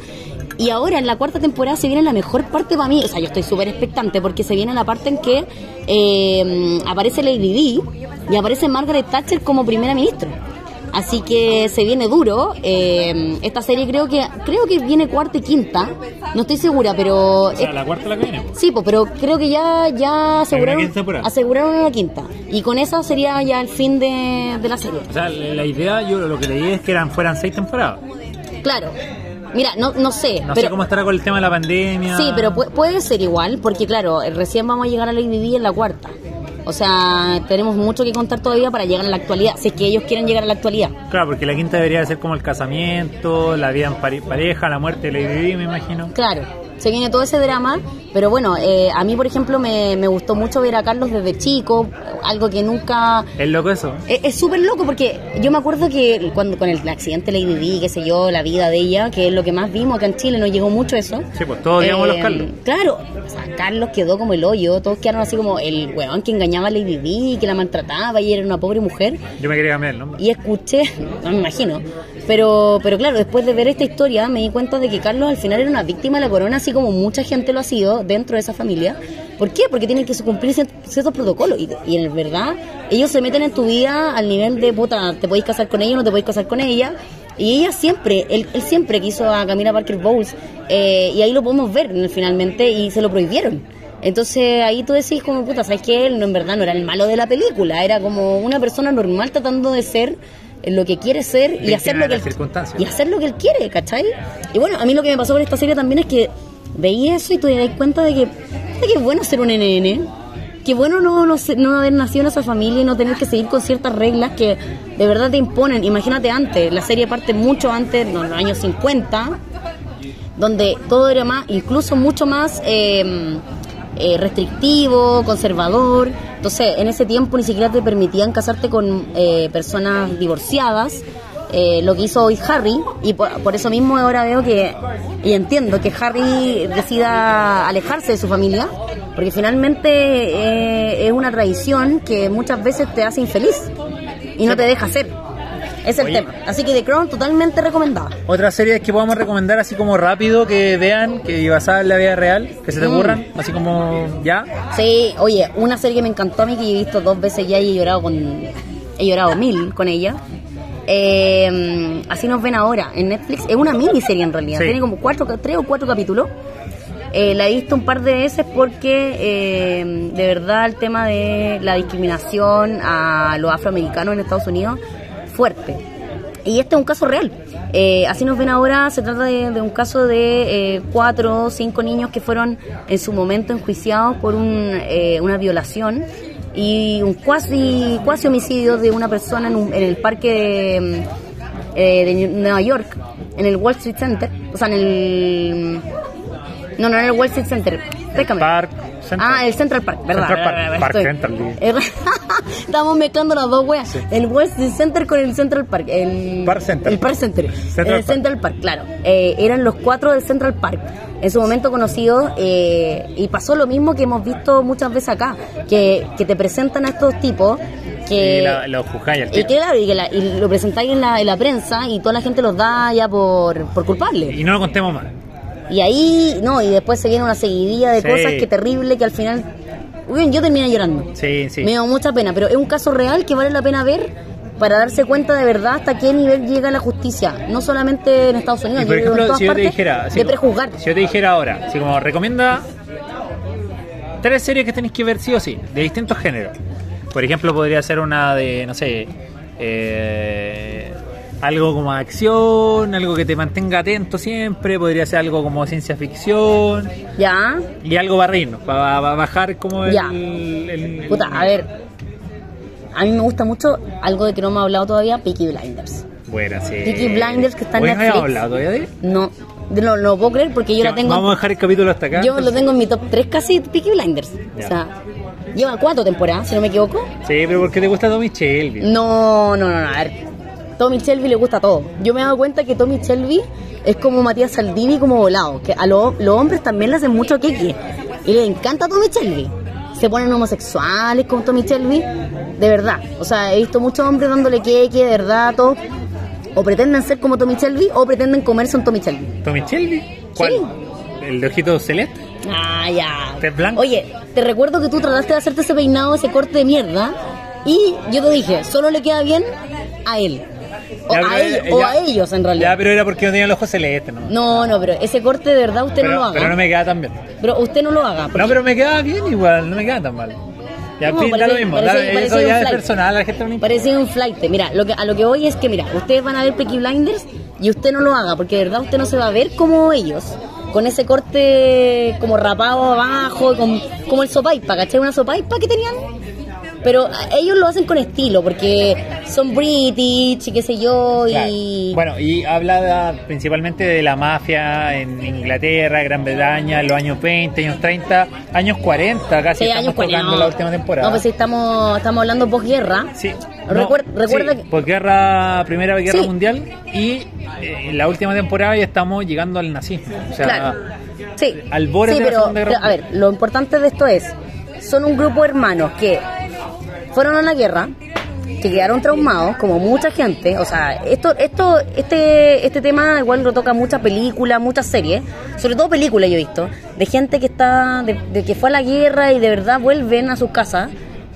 A: Y ahora en la cuarta temporada se viene la mejor parte para mí. O sea, yo estoy súper expectante porque se viene la parte en que eh, aparece Lady Di y aparece Margaret Thatcher como primera ministra. Así que se viene duro. Eh, esta serie creo que creo que viene cuarta y quinta. No estoy segura, pero
B: O sea, la cuarta la que viene.
A: Sí, pues, pero creo que ya, ya aseguraron, aseguraron la quinta. Y con esa sería ya el fin de, de la serie.
B: O sea, la la idea, yo lo que leí es que eran fueran seis temporadas.
A: Claro. Mira, no, no sé.
B: No
A: pero,
B: sé cómo estará con el tema de la pandemia.
A: Sí, pero pu- puede ser igual, porque claro, recién vamos a llegar a Lady Di en la cuarta. O sea, tenemos mucho que contar todavía para llegar a la actualidad, si es que ellos quieren llegar a la actualidad.
B: Claro, porque la quinta debería ser como el casamiento, la vida en pare- pareja, la muerte de Lady Di, me imagino.
A: Claro, se viene todo ese drama, pero bueno, eh, a mí por ejemplo me, me gustó mucho ver a Carlos desde chico, algo que nunca...
B: Es loco eso.
A: Es es súper loco porque yo me acuerdo que cuando con el accidente Lady Di, qué sé yo, la vida de ella, que es lo que más vimos acá en Chile, nos llegó mucho eso.
B: Sí, pues todos odiamos a los
A: Eh,
B: Carlos.
A: Claro, o sea, Carlos quedó como el hoyo, todos quedaron así como el weón que engañaba a Lady Di, que la maltrataba y era una pobre mujer.
B: Yo me quería cambiar el nombre.
A: Y escuché, [LAUGHS] no me imagino, pero, pero claro, después de ver esta historia me di cuenta de que Carlos al final era una víctima de la corona, así como mucha gente lo ha sido dentro de esa familia. ¿Por qué? Porque tienen que cumplir cier- ciertos protocolos y, y en verdad ellos se meten en tu vida al nivel de, puta, te podéis casar con ella o no te podéis casar con ella. Y ella siempre, él, él siempre quiso a Camila Parker Bowles eh, y ahí lo podemos ver finalmente y se lo prohibieron. Entonces ahí tú decís como puta, ¿sabes qué? Él no, en verdad no era el malo de la película, era como una persona normal tratando de ser lo que quiere ser y hacer lo que él, y hacer lo que él quiere, ¿cachai? Y bueno, a mí lo que me pasó con esta serie también es que veía eso y te das cuenta de que, de que es bueno ser un NN. Qué bueno no, no, no haber nacido en esa familia y no tener que seguir con ciertas reglas que de verdad te imponen. Imagínate antes, la serie parte mucho antes, en los años 50, donde todo era más, incluso mucho más eh, eh, restrictivo, conservador. Entonces, en ese tiempo ni siquiera te permitían casarte con eh, personas divorciadas. eh, lo que hizo hoy Harry, y por, por eso mismo ahora veo que, y entiendo que Harry decida alejarse de su familia, porque finalmente eh, es una tradición que muchas veces te hace infeliz y no te deja hacer. Es el
B: Oye.
A: tema. Así que The Crown totalmente recomendada.
B: Otra serie que podamos recomendar así como rápido que vean, que basada en la vida real, que se te
A: Mm.
B: ocurran, así como ya.
A: Sí, oye, una serie que me encantó a mí, que he visto dos veces ya y he llorado con. He llorado mil con ella. Eh, así nos ven ahora en Netflix. Es una miniserie en realidad.
B: Sí.
A: Tiene como cuatro, tres o cuatro capítulos. Eh, la he visto un par de veces porque eh, de verdad el tema de la discriminación a los afroamericanos en Estados Unidos fuerte. Y este es un caso real. Eh, así nos ven ahora, se trata de, un caso de eh, cuatro o cinco niños que fueron en su momento enjuiciados por un, eh, una violación y un cuasi, cuasi homicidio de una persona en, un- en el parque de, eh, de Nueva York, en el Wall Street Center, o sea, en el No, no era el World Trade Center. Pécame.
B: Park Central.
A: Ah, el Central Park, ¿verdad?
B: Central Park, Park Central, [LAUGHS]
A: Estamos mezclando las dos weas.
B: Sí.
A: El West Center con el Central Park. El
B: Park Center.
A: El Park Center.
B: Central
A: el
B: Park.
A: Central Park, claro. Eh, eran los cuatro del Central Park. En su momento conocidos. eh, y pasó lo mismo que hemos visto muchas veces acá. Que, que te presentan a estos tipos. Que,
B: y la- los juzgáis al
A: y claro, y, que la- y lo presentáis en la, en la prensa y toda la gente los da ya por, por culpable.
B: Y no lo contemos más.
A: Y ahí, no, y después se viene una seguidilla de
B: Sí.
A: cosas que terrible que al final. Uy, yo terminé llorando.
B: Sí, sí.
A: Me dio mucha pena, pero es un caso real que vale la pena ver para darse cuenta de verdad hasta qué nivel llega la justicia. No solamente en Estados Unidos,
B: Y por
A: yo digo en
B: ejemplo,
A: todas
B: si yo te
A: partes,
B: dijera, así
A: de
B: como-
A: prejuzgar.
B: si yo te dijera ahora, así como recomienda tres series que tenéis que ver sí o sí, de distintos géneros. Por ejemplo, podría ser una de, no sé, eh, algo como acción, algo que te mantenga atento siempre, podría ser algo como ciencia ficción
A: Ya,
B: y algo para reírnos, para, para bajar como el,
A: Ya.
B: el- el-
A: puta, a ver. A mí me gusta mucho algo de que no me ha hablado todavía, Peaky Blinders.
B: Buena, sí.
A: Peaky Blinders, que está en
B: Oye, ¿no
A: Netflix.
B: hablado todavía de?
A: No, no, lo puedo creer porque yo la tengo.
B: Vamos a dejar el capítulo hasta acá.
A: Yo lo tengo en mi top 3 casi Peaky Blinders.
B: Ya.
A: O sea, lleva cuatro temporadas, si no me equivoco.
B: Sí, pero ¿por qué te gusta Tommy Shelby?
A: No, no, no, no, a ver. Tommy Shelby le gusta todo. Yo me he dado cuenta que Tommy Shelby es como Matías Saldini como volado. Que a lo- los hombres también le hacen mucho queque. Y les encanta Tommy Shelby. Se ponen homosexuales con Tommy Shelby. De verdad. O sea, he visto muchos hombres dándole queque, de verdad, todo. O pretenden ser como Tommy Shelby o pretenden comerse un Tommy Shelby.
B: ¿Tommy Shelby? ¿Cuál?
A: Sí.
B: ¿El de ojito celeste?
A: Ah, ya.
B: ¿Tez blanca?
A: Oye, te recuerdo que tú trataste de hacerte ese peinado, ese corte de mierda. Y yo te dije, solo le queda bien a él. O,
B: Ya,
A: a,
B: eh,
A: o a ellos, en realidad.
B: Ya, pero era porque no tenía los ojos celestes, ¿no?
A: No, no, pero ese corte de verdad usted
B: pero,
A: no lo haga.
B: pero no me queda tan bien.
A: Pero usted no lo haga. porque-
B: No, pero me queda bien igual, no me queda tan mal. Ya,
A: No,
B: fin, da lo mismo.
A: parece-
B: da-
A: parece
B: eso
A: un
B: ya es personal, la gente no.
A: Parece un flight. Mira, lo que, a lo que voy es que, mira, ustedes van a ver Peaky Blinders y usted no lo haga, porque de verdad usted no se va a ver como ellos, con ese corte como rapado abajo, con, como el sopaipa, ¿cachai? Una sopaipa que tenían. Pero ellos lo hacen con estilo, porque son british y qué sé yo,
B: Claro.
A: y...
B: Bueno, y habla principalmente de la mafia en Inglaterra, Gran Bretaña, los años 20, años 30, años 40, casi
A: Sí,
B: estamos tocando la última temporada.
A: No, pues sí, estamos, estamos hablando posguerra.
B: Sí.
A: Recuer-
B: No,
A: recuerda
B: sí,
A: que-
B: por guerra, Primera Guerra
A: Sí.
B: Mundial y eh, en la última temporada ya estamos llegando al nazismo. O sea,
A: Claro. Sí.
B: al borde de la
A: pero,
B: Segunda Guerra
A: pero, a ver, lo importante de esto es, son un grupo de hermanos que fueron a la guerra, que quedaron traumados, como mucha gente. O sea, esto, esto, este, este tema igual lo toca muchas películas, muchas series, sobre todo películas yo he visto, de gente que está, de, de que fue a la guerra y de verdad vuelven a sus casas.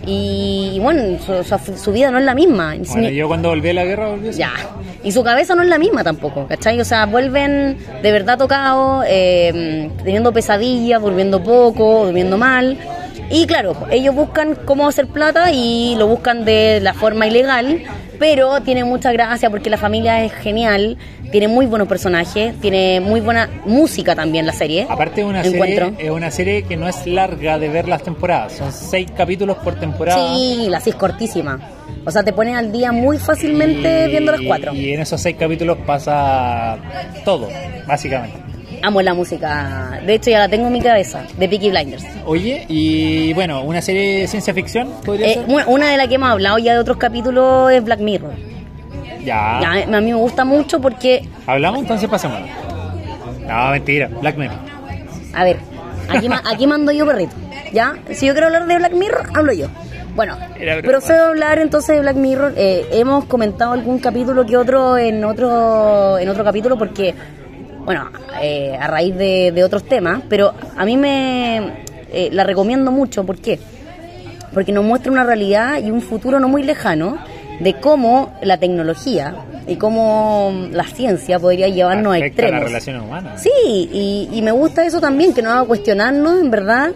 A: Y, y bueno, su, su- su vida no es la misma.
B: Bueno, yo cuando volví a la guerra volví así.
A: Ya. Y su cabeza no es la misma tampoco, ¿cachai? O sea, vuelven de verdad tocados, eh, teniendo pesadillas, durmiendo poco, durmiendo mal. Y claro, ellos buscan cómo hacer plata y lo buscan de la forma ilegal, pero tiene mucha gracia porque la familia es genial, tiene muy buenos personajes, tiene muy buena música también la serie.
B: Aparte es una,
A: Encuentro.
B: serie, es una serie que no es larga de ver las temporadas, son seis capítulos por temporada.
A: Sí, la sí es cortísima. O sea, te ponen al día muy fácilmente
B: Y-
A: viendo las cuatro.
B: Y en esos seis capítulos pasa todo, básicamente.
A: Amo la música. De hecho, ya la tengo en mi cabeza, de Peaky Blinders.
B: Oye, y bueno, una serie de ciencia ficción podría
A: Eh,
B: ser.
A: una- de las que hemos hablado ya de otros capítulos es Black Mirror.
B: Ya.
A: Ya, a mí me gusta mucho porque,
B: ¿Hablamos? Entonces pasemos. No, mentira. Black Mirror.
A: a ver, aquí, ma- aquí mando yo perrito. ¿Ya? Si yo quiero hablar de Black Mirror, hablo yo. Bueno, procedo a hablar entonces de Black Mirror. Eh, hemos comentado algún capítulo que otro en otro, en otro capítulo porque, bueno, eh, a raíz de, de otros temas, pero a mí me eh, la recomiendo mucho. ¿Por qué? porque nos muestra una realidad y un futuro no muy lejano de cómo la tecnología y cómo la ciencia podría llevarnos a
B: Afecta a las
A: extremos.
B: relaciones humanas.
A: Sí, y, y me gusta eso también, que nos haga cuestionarnos en verdad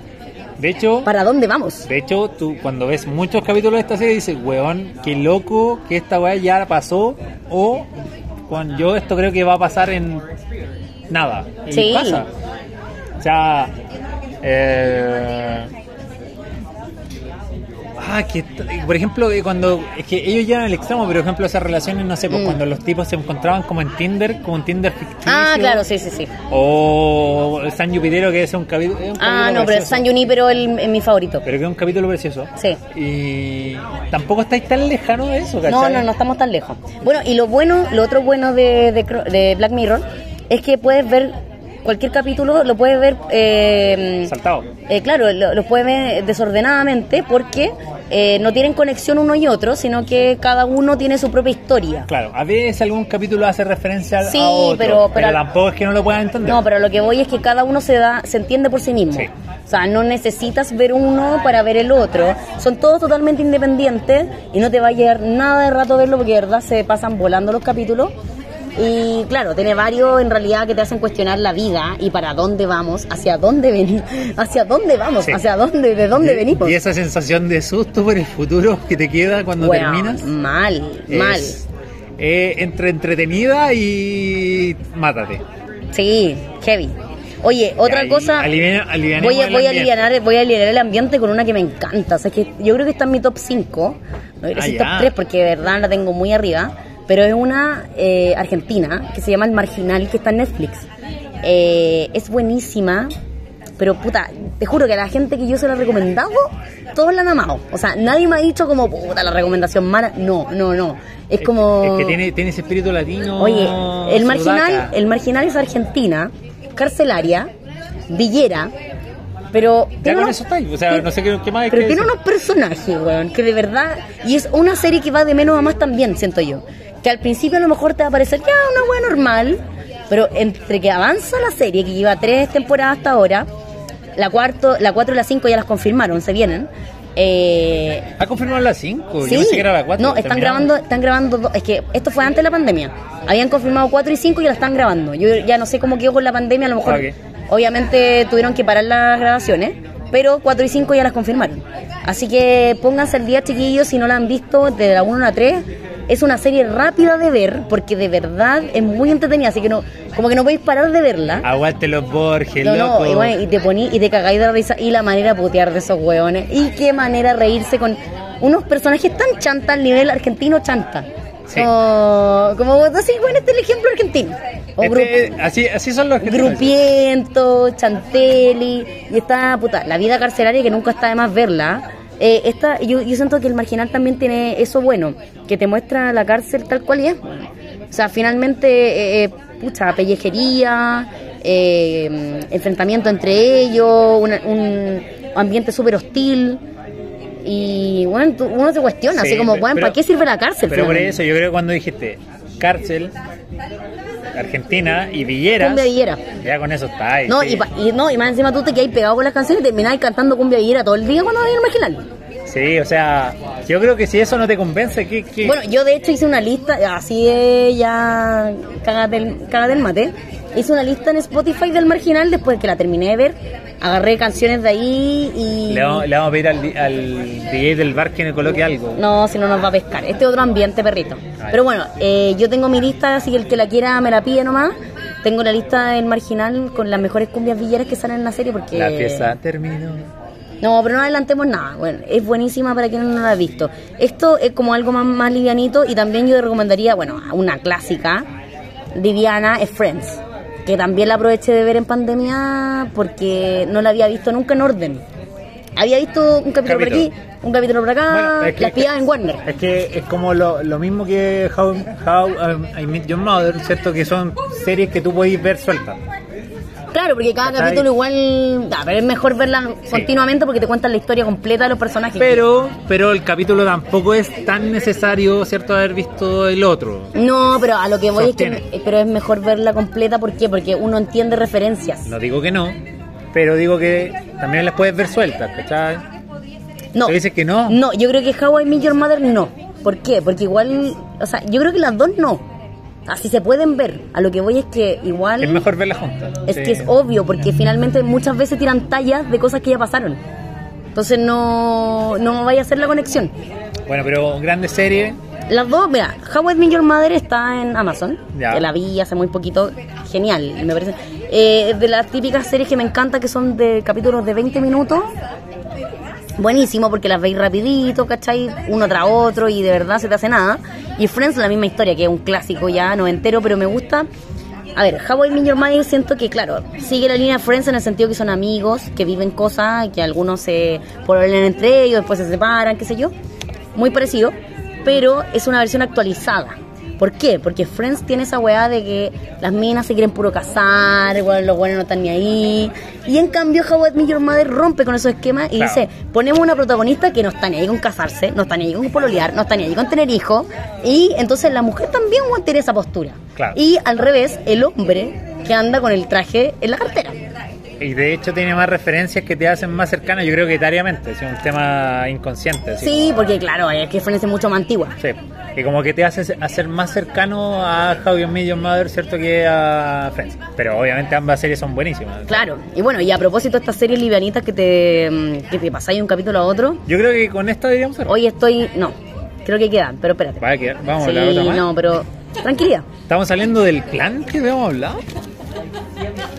B: De hecho,
A: para dónde vamos.
B: de hecho, tú cuando ves muchos capítulos de esta serie dices, weón, qué loco que esta weá ya pasó o cuando yo esto creo que va a pasar en nada. Y
A: Sí.
B: pasa. O sea, eh... Ah, que por ejemplo, eh, cuando es que ellos llegan al extremo, pero por ejemplo esas relaciones, no sé, pues
A: Mm.
B: cuando los tipos se encontraban como en Tinder, como en Tinder ficticio.
A: Ah, claro, sí, sí, sí.
B: O San Jupitero, que es un, capi- es un capítulo.
A: Ah, no, pero
B: precioso.
A: San Junipero es mi favorito.
B: Pero que es un capítulo precioso.
A: Sí.
B: Y tampoco estáis tan lejanos de eso, ¿cachai?
A: No, no, no estamos tan lejos. Bueno, y lo bueno, lo otro bueno de, de, de Black Mirror es que puedes ver cualquier capítulo, lo puedes ver, eh,
B: Saltado.
A: eh, claro, lo, lo puedes ver desordenadamente porque eh, no tienen conexión uno y otro, sino que cada uno tiene su propia historia.
B: Claro, a veces algún capítulo hace referencia al-
A: Sí,
B: a otro,
A: pero- pero-
B: tampoco es que no lo puedan entender.
A: No, pero lo que voy es que cada uno se da, se entiende por sí mismo.
B: Sí.
A: O sea, no necesitas ver uno para ver el otro. Son todos totalmente independientes y no te va a llevar nada de rato verlo porque de verdad se pasan volando los capítulos. Y claro, tiene varios en realidad que te hacen cuestionar la vida y para dónde vamos, hacia dónde venimos, [LAUGHS] hacia dónde vamos,
B: Sí.
A: hacia dónde, de dónde
B: Y-
A: venimos.
B: Y esa sensación de susto por el futuro que te queda cuando
A: Bueno,
B: terminas.
A: Mal,
B: es,
A: mal.
B: eh, entre entretenida y mátate.
A: Sí, heavy. Oye, otra
B: y
A: cosa. voy a, voy a aliviar, voy a aliviar el ambiente con una que me encanta. O sea, que yo creo que está en mi top 5. No quiero
B: Ah,
A: decir top 3 porque de verdad la tengo muy arriba. Pero es una eh, argentina que se llama El Marginal, que está en Netflix. Eh, es buenísima. Pero puta, te juro que a la gente que yo se la he recomendado, todos la han amado. O sea, nadie me ha dicho como, puta, la recomendación mala. No, no, no. Es como.
B: Es que tiene, tiene ese espíritu latino.
A: Oye, el marginal,
B: sudaca.
A: el marginal es argentina, carcelaria, villera, pero
B: Ya
A: tiene
B: con
A: unos-
B: eso está. O sea, no sé qué, qué más
A: pero
B: que
A: tiene
B: decir.
A: unos personajes, weón, que de verdad, y es una serie que va de menos a más también, siento yo. Que al principio a lo mejor te va a parecer ya una weá normal, pero entre que avanza la serie, que lleva tres temporadas hasta ahora, la cuarto, la cuatro y la cinco ya las confirmaron, se vienen. Eh,
B: ¿Ha confirmado las 5?
A: Sí.
B: Yo que era la 4.
A: No, están grabando, están grabando. do- Es que esto fue antes de la pandemia. Habían confirmado 4 y 5 y ya la están grabando. Yo ya no sé cómo quedó con la pandemia. A lo mejor, obviamente, tuvieron que parar las grabaciones. Pero 4 y 5 ya las confirmaron. Así que pónganse al día, chiquillos, si no la han visto, de la 1 a la 3. Es una serie rápida de ver, porque de verdad es muy entretenida. Así que no, como que no podéis parar de verla.
B: Aguante los Borges,
A: No,
B: loco.
A: no, y, bueno, y te poní y te cagáis de la risa y la manera de putear de esos hueones. Y qué manera reírse con unos personajes tan chanta al nivel argentino chanta.
B: Sí.
A: Como, como así, bueno, este es el ejemplo argentino. O
B: Este,
A: grupo-
B: así, así son los argentinos.
A: Grupiento, Chantelli, y esta puta, la vida carcelaria que nunca está de más verla. Eh, esta, yo, yo siento que el marginal también tiene eso bueno, que te muestra la cárcel tal cual y es. O sea, finalmente, eh, eh, pucha, pellejería, eh, enfrentamiento entre ellos, una- un ambiente súper hostil. Y bueno, tú- uno se cuestiona,
B: Sí,
A: así como, bueno, ¿para qué sirve la cárcel?
B: Pero por eso, yo creo que cuando dijiste cárcel, Argentina y Villeras.
A: Cumbia villera.
B: Ya con eso está ahí.
A: No,
B: sí.
A: y, no, y más encima tú te quedas pegado con las canciones y terminás cantando cumbia villera todo el día cuando vas al marginal.
B: Sí, o sea, yo creo que si eso no te convence, ¿qué, qué?
A: Bueno, yo de hecho hice una lista, así es ya cágate el, cágate el mate. Hice una lista en Spotify del marginal después de que la terminé de ver. Agarré canciones de ahí y.
B: le, vamos, le vamos a pedir al, al DJ del bar que me coloque algo.
A: No, si no nos va a pescar. Este es otro ambiente, perrito.
B: Ay.
A: Pero bueno, eh, yo tengo mi lista, así que el que la quiera me la pide nomás. Tengo la lista del marginal con las mejores cumbias villeras que salen en la serie porque.
B: La fiesta terminó.
A: No, pero no adelantemos nada. Bueno, es buenísima para quienes no la ha visto. Esto es como algo más, más livianito y también yo recomendaría, bueno, una clásica, Viviana, es Friends, que también la aproveché de ver en pandemia porque no la había visto nunca en orden. Había visto un capítulo, por aquí, un capítulo por acá,
B: Bueno, es que-
A: las pillaba en Warner.
B: Es que es como lo, lo mismo que How, How um, I Met Your Mother, ¿cierto? Que son series que tú podéis ver sueltas.
A: Claro, porque cada
B: ¿Cachai?
A: capítulo igual, ah, pero es mejor verla continuamente porque te cuentan la historia completa de los personajes.
B: Pero, pero el capítulo tampoco es tan necesario, ¿cierto? Haber visto el otro.
A: No, pero a lo que voy
B: Sostiene.
A: es que pero es mejor verla completa, ¿por qué? Porque uno entiende referencias.
B: No digo que no, pero digo que también las puedes ver sueltas, ¿cachai?
A: No.
B: ¿Tú dices que no?
A: No, yo creo que How I Met Your Mother no. ¿Por qué? Porque igual, o sea, yo creo que las dos no. Así se pueden ver. A lo que voy es que igual
B: Es mejor verlas juntas.
A: es
B: Sí.
A: que es obvio, porque finalmente muchas veces tiran tallas de cosas que ya pasaron. Entonces no, no vaya a hacer la conexión.
B: Bueno, pero grande serie.
A: Las dos, mira, How I Met Your Mother está en Amazon.
B: Ya.
A: Que la vi hace muy poquito. Genial, me parece. Eh, de las típicas series que me encanta, que son de capítulos de 20 minutos. Buenísimo porque las veis rapidito, ¿cachai? Uno tras otro y de verdad se te hace nada. Y Friends la misma historia, que es un clásico ya no entero, pero me gusta. A ver, How I Met Your Mother siento que, claro, sigue la línea Friends en el sentido que son amigos, que viven cosas, que algunos se ponen entre ellos, después se separan, qué sé yo. Muy parecido, pero es una versión actualizada. ¿Por qué? Porque Friends tiene esa weá de que las minas se quieren puro casar, igual los buenos no están ni ahí. Y en cambio, How I Met Your Mother rompe con esos esquemas y
B: Claro.
A: dice: ponemos una protagonista que no está ni ahí con casarse, no está ni ahí con pololear, no está ni ahí con tener hijos. Y entonces la mujer también tiene esa postura.
B: Claro.
A: Y al revés, el hombre que anda con el traje en la cartera.
B: Y de hecho tiene más referencias que te hacen más cercana, yo creo que etariamente, es un tema inconsciente. así
A: Sí, porque claro, es que es mucho más antigua.
B: Sí, que como que te hace hacer más cercano a How You Met Your Mother, ¿cierto? Que a Friends. Pero obviamente ambas series son buenísimas.
A: Claro, y bueno, y a propósito de estas series livianitas que te, mm, que te pasáis de un capítulo a otro,
B: Yo creo que con esta deberíamos cerrar.
A: hoy estoy. No, creo que quedan, pero espérate.
B: Va a quedar, vamos a hablar otra más.
A: no, pero tranquilidad.
B: Estamos saliendo del plan que habíamos hablado.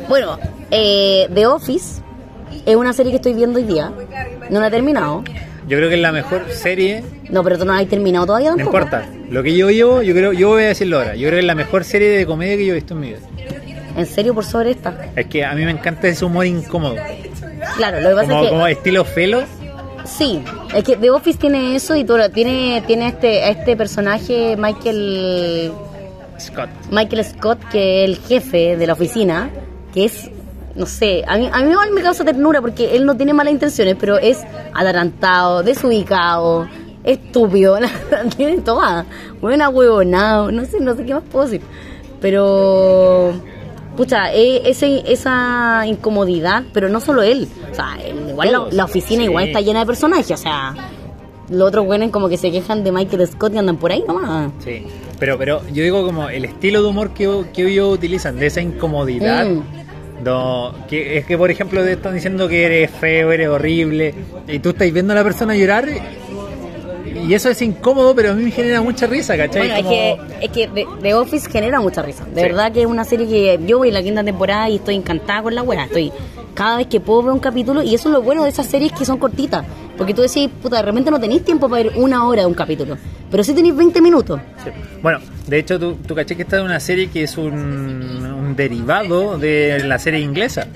A: Bueno, eh, The Office es una serie que estoy viendo hoy día. No la he terminado.
B: Yo creo que es la mejor serie,
A: No, pero tú no la has terminado todavía
B: no importa. Lo que yo llevo, yo creo, yo voy a decirlo ahora. Yo creo que es la mejor serie de comedia que yo he visto en mi vida.
A: ¿En serio por sobre esta?
B: Es que a mí me encanta ese humor incómodo.
A: Claro, lo que pasa
B: Como,
A: es que.
B: como estilo Felo.
A: Sí, es que The Office tiene eso y todo, tiene, tiene este, este personaje, Michael
B: Scott.
A: Michael Scott, que es el jefe de la oficina, que es, no sé, a mí, a mí igual me causa ternura porque él no tiene malas intenciones, pero es atarantado, desubicado, estúpido, [LAUGHS] tiene toda, buena huevonado, no sé, no sé qué más puedo decir. Pero, pucha, eh, ese, esa incomodidad, pero no solo él, o sea, igual la, la oficina
B: sí.
A: igual está llena de personajes, o sea, los otros buenos como que se quejan de Michael Scott y andan por ahí nomás.
B: Sí, pero, pero yo digo como el estilo de humor que, que ellos utilizan, de esa incomodidad.
A: Mm.
B: No, que es que por ejemplo te están diciendo que eres feo, eres horrible, y tú estás viendo a la persona llorar, y eso es incómodo, pero a mí me genera mucha risa, ¿cachai?
A: Bueno, es que, es que The, Office genera mucha risa. De
B: Sí.
A: verdad que es una serie que yo voy en la quinta temporada y estoy encantada con la wea. Estoy cada vez que puedo ver un capítulo y eso es lo bueno de esas series que son cortitas. Porque tú decís, puta, de repente no tenéis tiempo para ver una hora de un capítulo. Pero sí tenéis 20 minutos.
B: Sí. Bueno, de hecho, tú, tú caché que esta es una serie que es un, un derivado de la serie inglesa,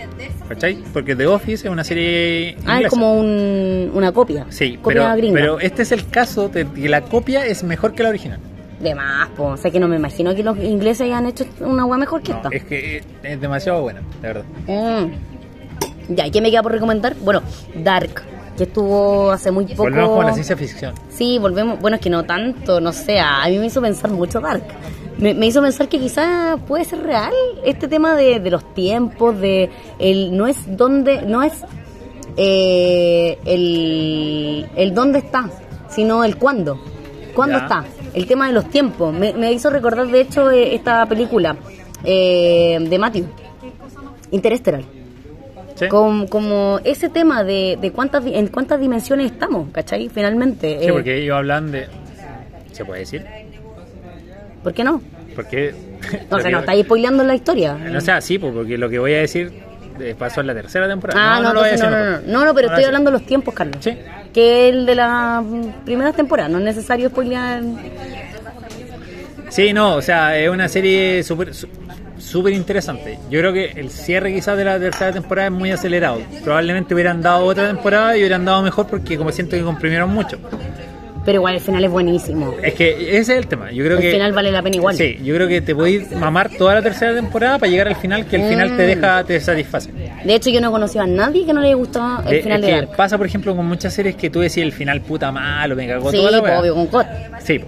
B: ¿cachai? Porque The Office es una serie inglesa.
A: Ah, es como un, una copia.
B: Sí,
A: copia
B: pero,
A: gringa.
B: pero este es el caso de que la copia es mejor que la original.
A: De más, po. O sea que no me imagino que los ingleses hayan hecho una wea mejor que
B: No,
A: esta.
B: es que es, es demasiado buena, de verdad.
A: Mm. Ya, ¿y qué me queda por recomendar? Bueno, Dark, que estuvo hace muy poco.
B: Volvemos con la ciencia ficción.
A: Sí, volvemos. Bueno, es que no tanto, no sé. A mí me hizo pensar mucho Dark. Me, me hizo pensar que quizás puede ser real este tema de, de los tiempos, de el no es dónde, no es eh, el, el dónde está, sino el cuándo. ¿Cuándo
B: Ya.
A: está? El tema de los tiempos. Me, me hizo recordar, de hecho, eh, esta película eh, de Matthew, Interestelar.
B: ¿Sí?
A: Como, como ese tema de, de cuántas en cuántas dimensiones estamos, ¿cachai? Finalmente.
B: Sí,
A: eh,
B: porque ellos hablan de... ¿Se puede decir?
A: ¿Por qué no?
B: Porque... [LAUGHS]
A: No, o sea, no estáis spoileando la historia.
B: No sea así, pues, porque lo que voy a decir eh, pasó en la tercera temporada.
A: Ah, no,
B: decir
A: no, no,
B: mejor.
A: no, no, no, pero estoy hablando de los tiempos, Carlos.
B: Sí.
A: Que el de las primeras temporadas, no es necesario spoilear.
B: Sí, no, o sea, es una serie súper súper interesante. Yo creo que el cierre quizás de la tercera temporada es muy acelerado. Probablemente hubieran dado otra temporada y hubieran dado mejor porque como siento que comprimieron mucho.
A: Pero igual el final es buenísimo.
B: Es que ese es el tema. Yo creo
A: El
B: que
A: final vale la pena igual.
B: Sí, yo creo que te podéis mamar toda la tercera temporada para llegar al final que el final te
A: Mm.
B: deja te satisface.
A: De hecho, yo no conocía a nadie que no le haya gustado el final
B: es
A: de
B: que
A: Dark.
B: pasa por ejemplo con muchas series que tú decís el final puta malo, me cagó
A: Sí,
B: toda la
A: pues, obvio, con Cot.
B: Sí,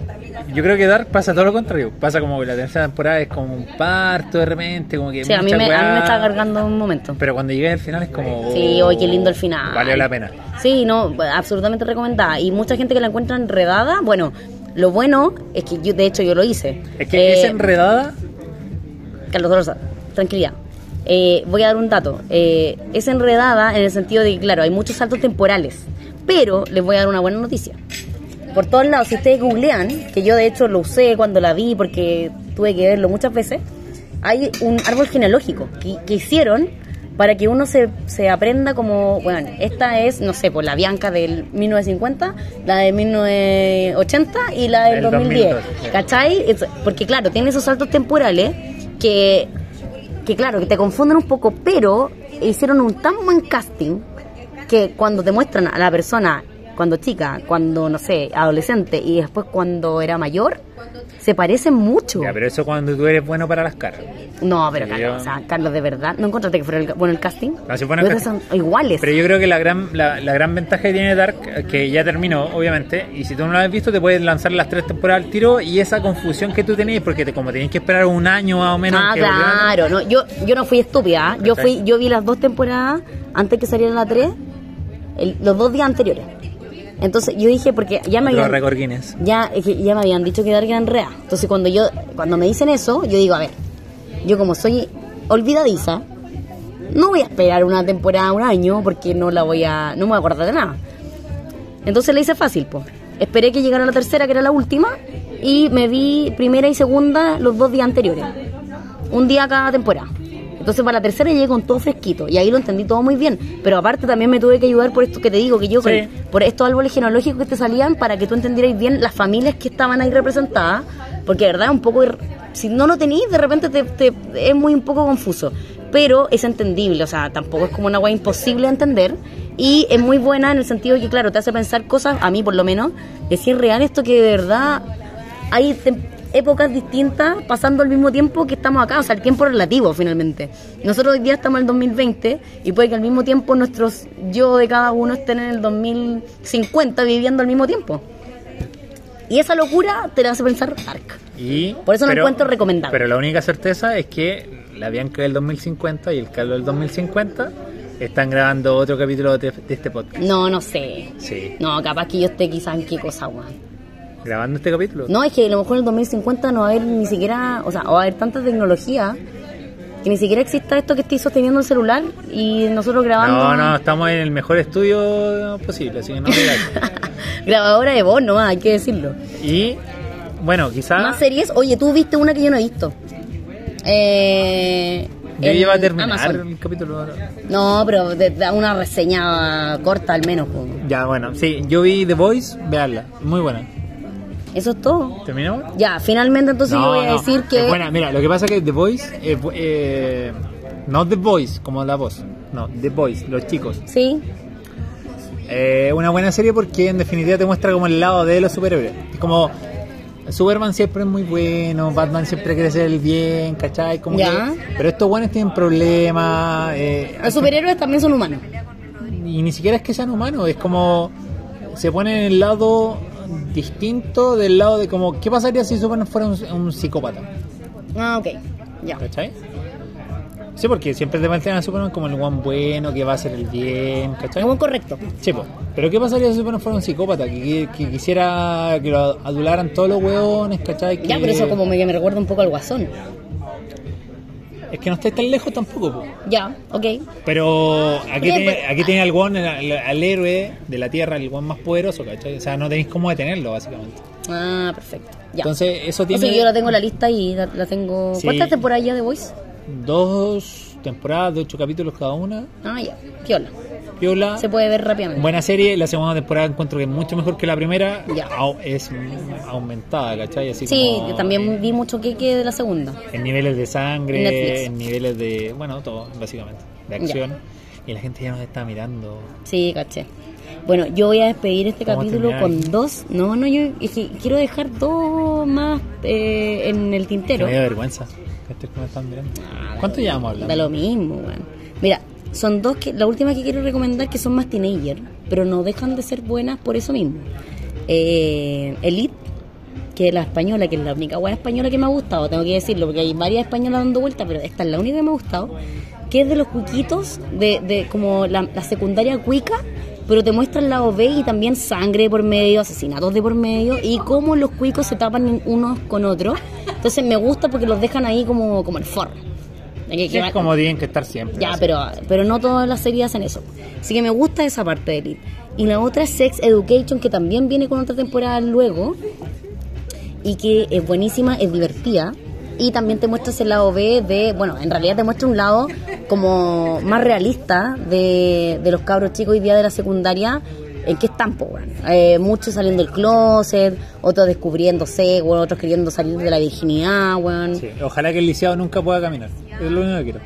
B: yo creo que Dark pasa todo lo contrario. Pasa como que la tercera temporada es como un parto de repente, como que
A: Sí, a mí, me, a mí me está cargando un momento.
B: Pero cuando llegué al final es como.
A: Sí, hoy qué lindo el final.
B: Valió la pena.
A: Sí, no, absolutamente recomendada. Y mucha gente que la encuentra enredada, bueno, lo bueno es que yo, de hecho, yo lo hice.
B: Es que
A: Eh,
B: es enredada.
A: Carlos Rosa, tranquilidad. Eh, voy a dar un dato. Eh, es enredada en el sentido de que, claro, hay muchos saltos temporales. Pero les voy a dar una buena noticia. Por todos lados, si ustedes googlean, que yo de hecho lo usé cuando la vi porque tuve que verlo muchas veces, hay un árbol genealógico que, que hicieron para que uno se, se aprenda como, bueno, esta es, no sé, pues la Bianca del 1950, la de 1980 y la del
B: Del
A: 2010.
B: 2002,
A: ¿Cachai? Porque claro, tiene esos saltos temporales que, que claro, que te confunden un poco, pero hicieron un tan buen casting que cuando te muestran a la persona cuando chica, cuando, no sé, adolescente y después cuando era mayor, se parecen mucho.
B: Ya, pero eso cuando tú eres bueno para las caras.
A: No, pero
B: Sí,
A: Carlos,
B: yo-
A: o sea, Carlos, de verdad, ¿no encontraste que fuera el, bueno el casting?
B: No, casting.
A: son iguales.
B: Pero yo creo que la gran, la, la gran ventaja que tiene Dark, que ya terminó, obviamente, y si tú no lo has visto, te puedes lanzar las tres temporadas al tiro y esa confusión que tú tenías, porque te, como tenías que esperar un año más o menos.
A: Ah,
B: que
A: claro, no, yo, yo no fui estúpida, ¿eh? yo fui, yo vi las dos temporadas antes que saliera la 3, el- los dos días anteriores. Entonces yo dije, porque ya me
B: Otro
A: habían, ya, ya me habían dicho que Dark era en rea. Entonces cuando yo, cuando me dicen eso, yo digo, a ver, yo como soy olvidadiza, no voy a esperar una temporada, un año, porque no la voy a, no me voy a acordar de nada. Entonces le hice fácil, pues. Esperé que llegara la tercera, que era la última, y me vi primera y segunda los dos días anteriores. Un día cada temporada. Entonces para la tercera llegué con todo fresquito y ahí lo entendí todo muy bien. Pero aparte también me tuve que ayudar por esto que te digo, que yo
B: Sí.
A: con- por estos árboles genealógicos que te salían para que tú entendieras bien las familias que estaban ahí representadas. Porque de verdad un poco, si no lo tenéis, de repente te, te- es muy un poco confuso. Pero es entendible, o sea, tampoco es como una agua imposible de entender. Y es muy buena en el sentido de que, claro, te hace pensar cosas, a mí por lo menos, de si es real esto que de verdad hay épocas distintas pasando al mismo tiempo que estamos acá, o sea, el tiempo relativo finalmente. Nosotros hoy día estamos en el 2020 y puede que al mismo tiempo nuestros yo de cada uno estén en el 2050 viviendo al mismo tiempo. Y esa locura te la hace pensar Dark.
B: Y,
A: Por eso lo encuentro recomendable.
B: Pero la única certeza es que la Bianca del 2050 y el Carlos del 2050 están grabando otro capítulo de, de este podcast.
A: No, no sé.
B: Sí.
A: No, capaz que yo esté quizás en qué cosa, weón.
B: Grabando este capítulo.
A: No, es que a lo mejor en el 2050 no va a haber ni siquiera, o sea, va a haber tanta tecnología que ni siquiera exista esto que estoy sosteniendo el celular y nosotros grabando.
B: No, no, estamos en el mejor estudio posible, así que no. [LAUGHS]
A: Grabadora de voz nomás, hay que decirlo.
B: Y bueno, quizás
A: Más series, oye, tú viste una que yo no he visto. Eh,
B: yo iba a terminar
A: Amazon.
B: el capítulo.
A: No, pero da una reseña corta al menos.
B: Ya, bueno, sí, yo vi The Voice, veanla, muy buena.
A: Eso es todo.
B: ¿Terminamos?
A: Ya, finalmente entonces yo voy a
B: no,
A: decir que...
B: Es buena, mira, lo que pasa es que The Voice, bu- eh, no The Voice como la voz, no, The Voice, los chicos.
A: Sí,
B: Eh, una buena serie porque en definitiva te muestra como el lado de los superhéroes. Es como Superman siempre es muy bueno, Batman siempre quiere ser el bien, ¿cachai? Como
A: Ya.
B: que- pero estos buenos tienen problemas. eh,
A: los superhéroes también son humanos.
B: y ni siquiera es que sean humanos, es como se pone en el lado distinto del lado de como, ¿qué pasaría si Superman fuera un, un psicópata?
A: Ah, ok, ya.
B: ¿Cachai? Sí, porque siempre te plantean a Superman como el guan bueno, que va a hacer el bien, ¿cachai?
A: Como correcto.
B: Sí, pero ¿qué pasaría si Superman fuera un psicópata? Que, que- que quisiera que lo adularan todos los hueones, ¿cachai? Que-
A: Ya, pero eso como me, me recuerda un poco al guasón.
B: Es que no estáis tan lejos tampoco, po.
A: Ya, ok.
B: Pero aquí
A: pero-
B: aquí tiene al, guan, al, al héroe de la Tierra, el guan más poderoso, ¿cachai? O sea, no tenéis cómo detenerlo, básicamente.
A: Ah, perfecto. Ya.
B: Entonces, eso tiene
A: Entonces yo la tengo en la lista y la, la tengo...
B: Sí.
A: ¿Cuántas temporadas ya de Voice?
B: dos temporadas de ocho capítulos cada una.
A: Ah, ya. Piola.
B: Piola.
A: Se puede ver rápidamente.
B: Buena serie, la segunda temporada encuentro que es mucho mejor que la primera.
A: Ya.
B: Es aumentada, ¿cachai? Así
A: sí,
B: como
A: yo también vi mucho queque de la segunda.
B: en niveles de sangre,
A: Netflix.
B: en niveles de, bueno, todo, básicamente, de acción. Y la gente ya nos está mirando.
A: Sí, caché. Bueno, yo voy a despedir este capítulo con dos. No, no, yo es que quiero dejar dos más eh, en el
B: Que
A: tintero.
B: me da vergüenza. que estés que me están mirando. ¿Cuánto llevamos hablando?
A: Da lo mismo, weón. Mira, son dos que. La última que quiero recomendar que son más teenager, pero no dejan de ser buenas por eso mismo. Eh, Elite, que es la española, que es la única buena española que me ha gustado, tengo que decirlo, porque hay varias españolas dando vueltas, pero esta es la única que me ha gustado. Que es de los cuiquitos, de, de como la, la secundaria cuica, pero te muestra el lado B y también sangre por medio, asesinatos de por medio, y cómo los cuicos se tapan unos con otros. Entonces me gusta porque los dejan ahí como, como el forro. Que-
B: Sí, es como tienen que estar siempre.
A: ya,
B: así.
A: pero, pero no todas las series hacen eso. Así que me gusta esa parte de Elite. Y la otra es Sex Education, que también viene con otra temporada luego. Y que es buenísima, es divertida. y también te muestra ese lado B de, bueno, en realidad te muestra un lado como más realista de, de los cabros chicos hoy día de la secundaria en qué están, pues, weón. Eh, muchos saliendo del closet, otros descubriéndose, weón, otros queriendo salir de la virginidad.
B: Sí, Ojalá que el lisiado nunca pueda caminar. Es lo único que quiero.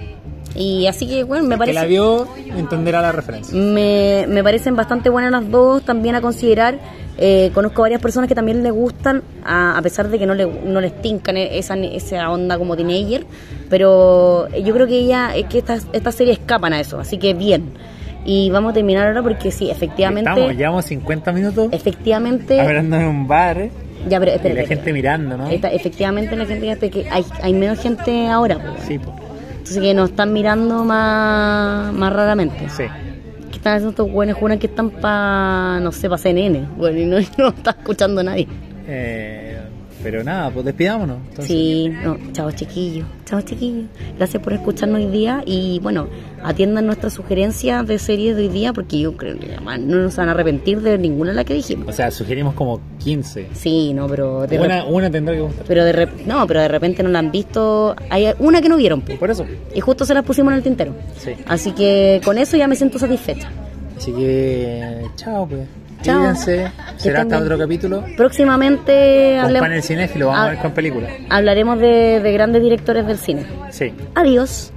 A: Y así que, bueno, me
B: El que la
A: parece...
B: vio entenderá la referencia.
A: Me, me parecen bastante buenas las dos, también a considerar. Eh, conozco varias personas que también les gustan, a, a pesar de que no, le, no les tincan esa, esa onda como teenager, pero yo creo que ella, es que estas esta series escapan a eso, así que bien. Y vamos a terminar ahora porque sí, efectivamente,
B: Estamos, llevamos 50 minutos
A: efectivamente,
B: hablando en un bar ¿eh?
A: ya, pero
B: y
A: espérate,
B: la gente mirando, ¿no?
A: Esta- efectivamente la gente que que hay, hay menos gente ahora, pues,
B: Sí, po.
A: entonces que nos están mirando más, más raramente.
B: sí.
A: que están haciendo estos buenos juran que están para, no sé, para CNN, bueno, y no, [LAUGHS] no está escuchando nadie.
B: Eh, pero nada, pues despidámonos. entonces.
A: Sí, no, chao chiquillos, chao chiquillos. Gracias por escucharnos hoy día y bueno, atiendan nuestras sugerencias de series de hoy día porque yo creo que además no nos van a arrepentir de ninguna de las que dijimos.
B: O sea, sugerimos como 15.
A: Sí, no, pero de
B: Una, una tendrá que gustar.
A: pero de rep- no, pero de repente no la han visto. Hay una que no vieron, po,
B: Por eso.
A: y justo se las pusimos en el tintero.
B: Sí.
A: Así que con eso ya me siento satisfecha.
B: Así que, chao, pues.
A: Chao.
B: Cuídense. Será hasta otro capítulo.
A: Próximamente
B: Con
A: hablemos-
B: panel cinéfilo, vamos
A: Ah.
B: a ver con películas.
A: hablaremos de, de grandes directores del cine.
B: Sí.
A: Adiós.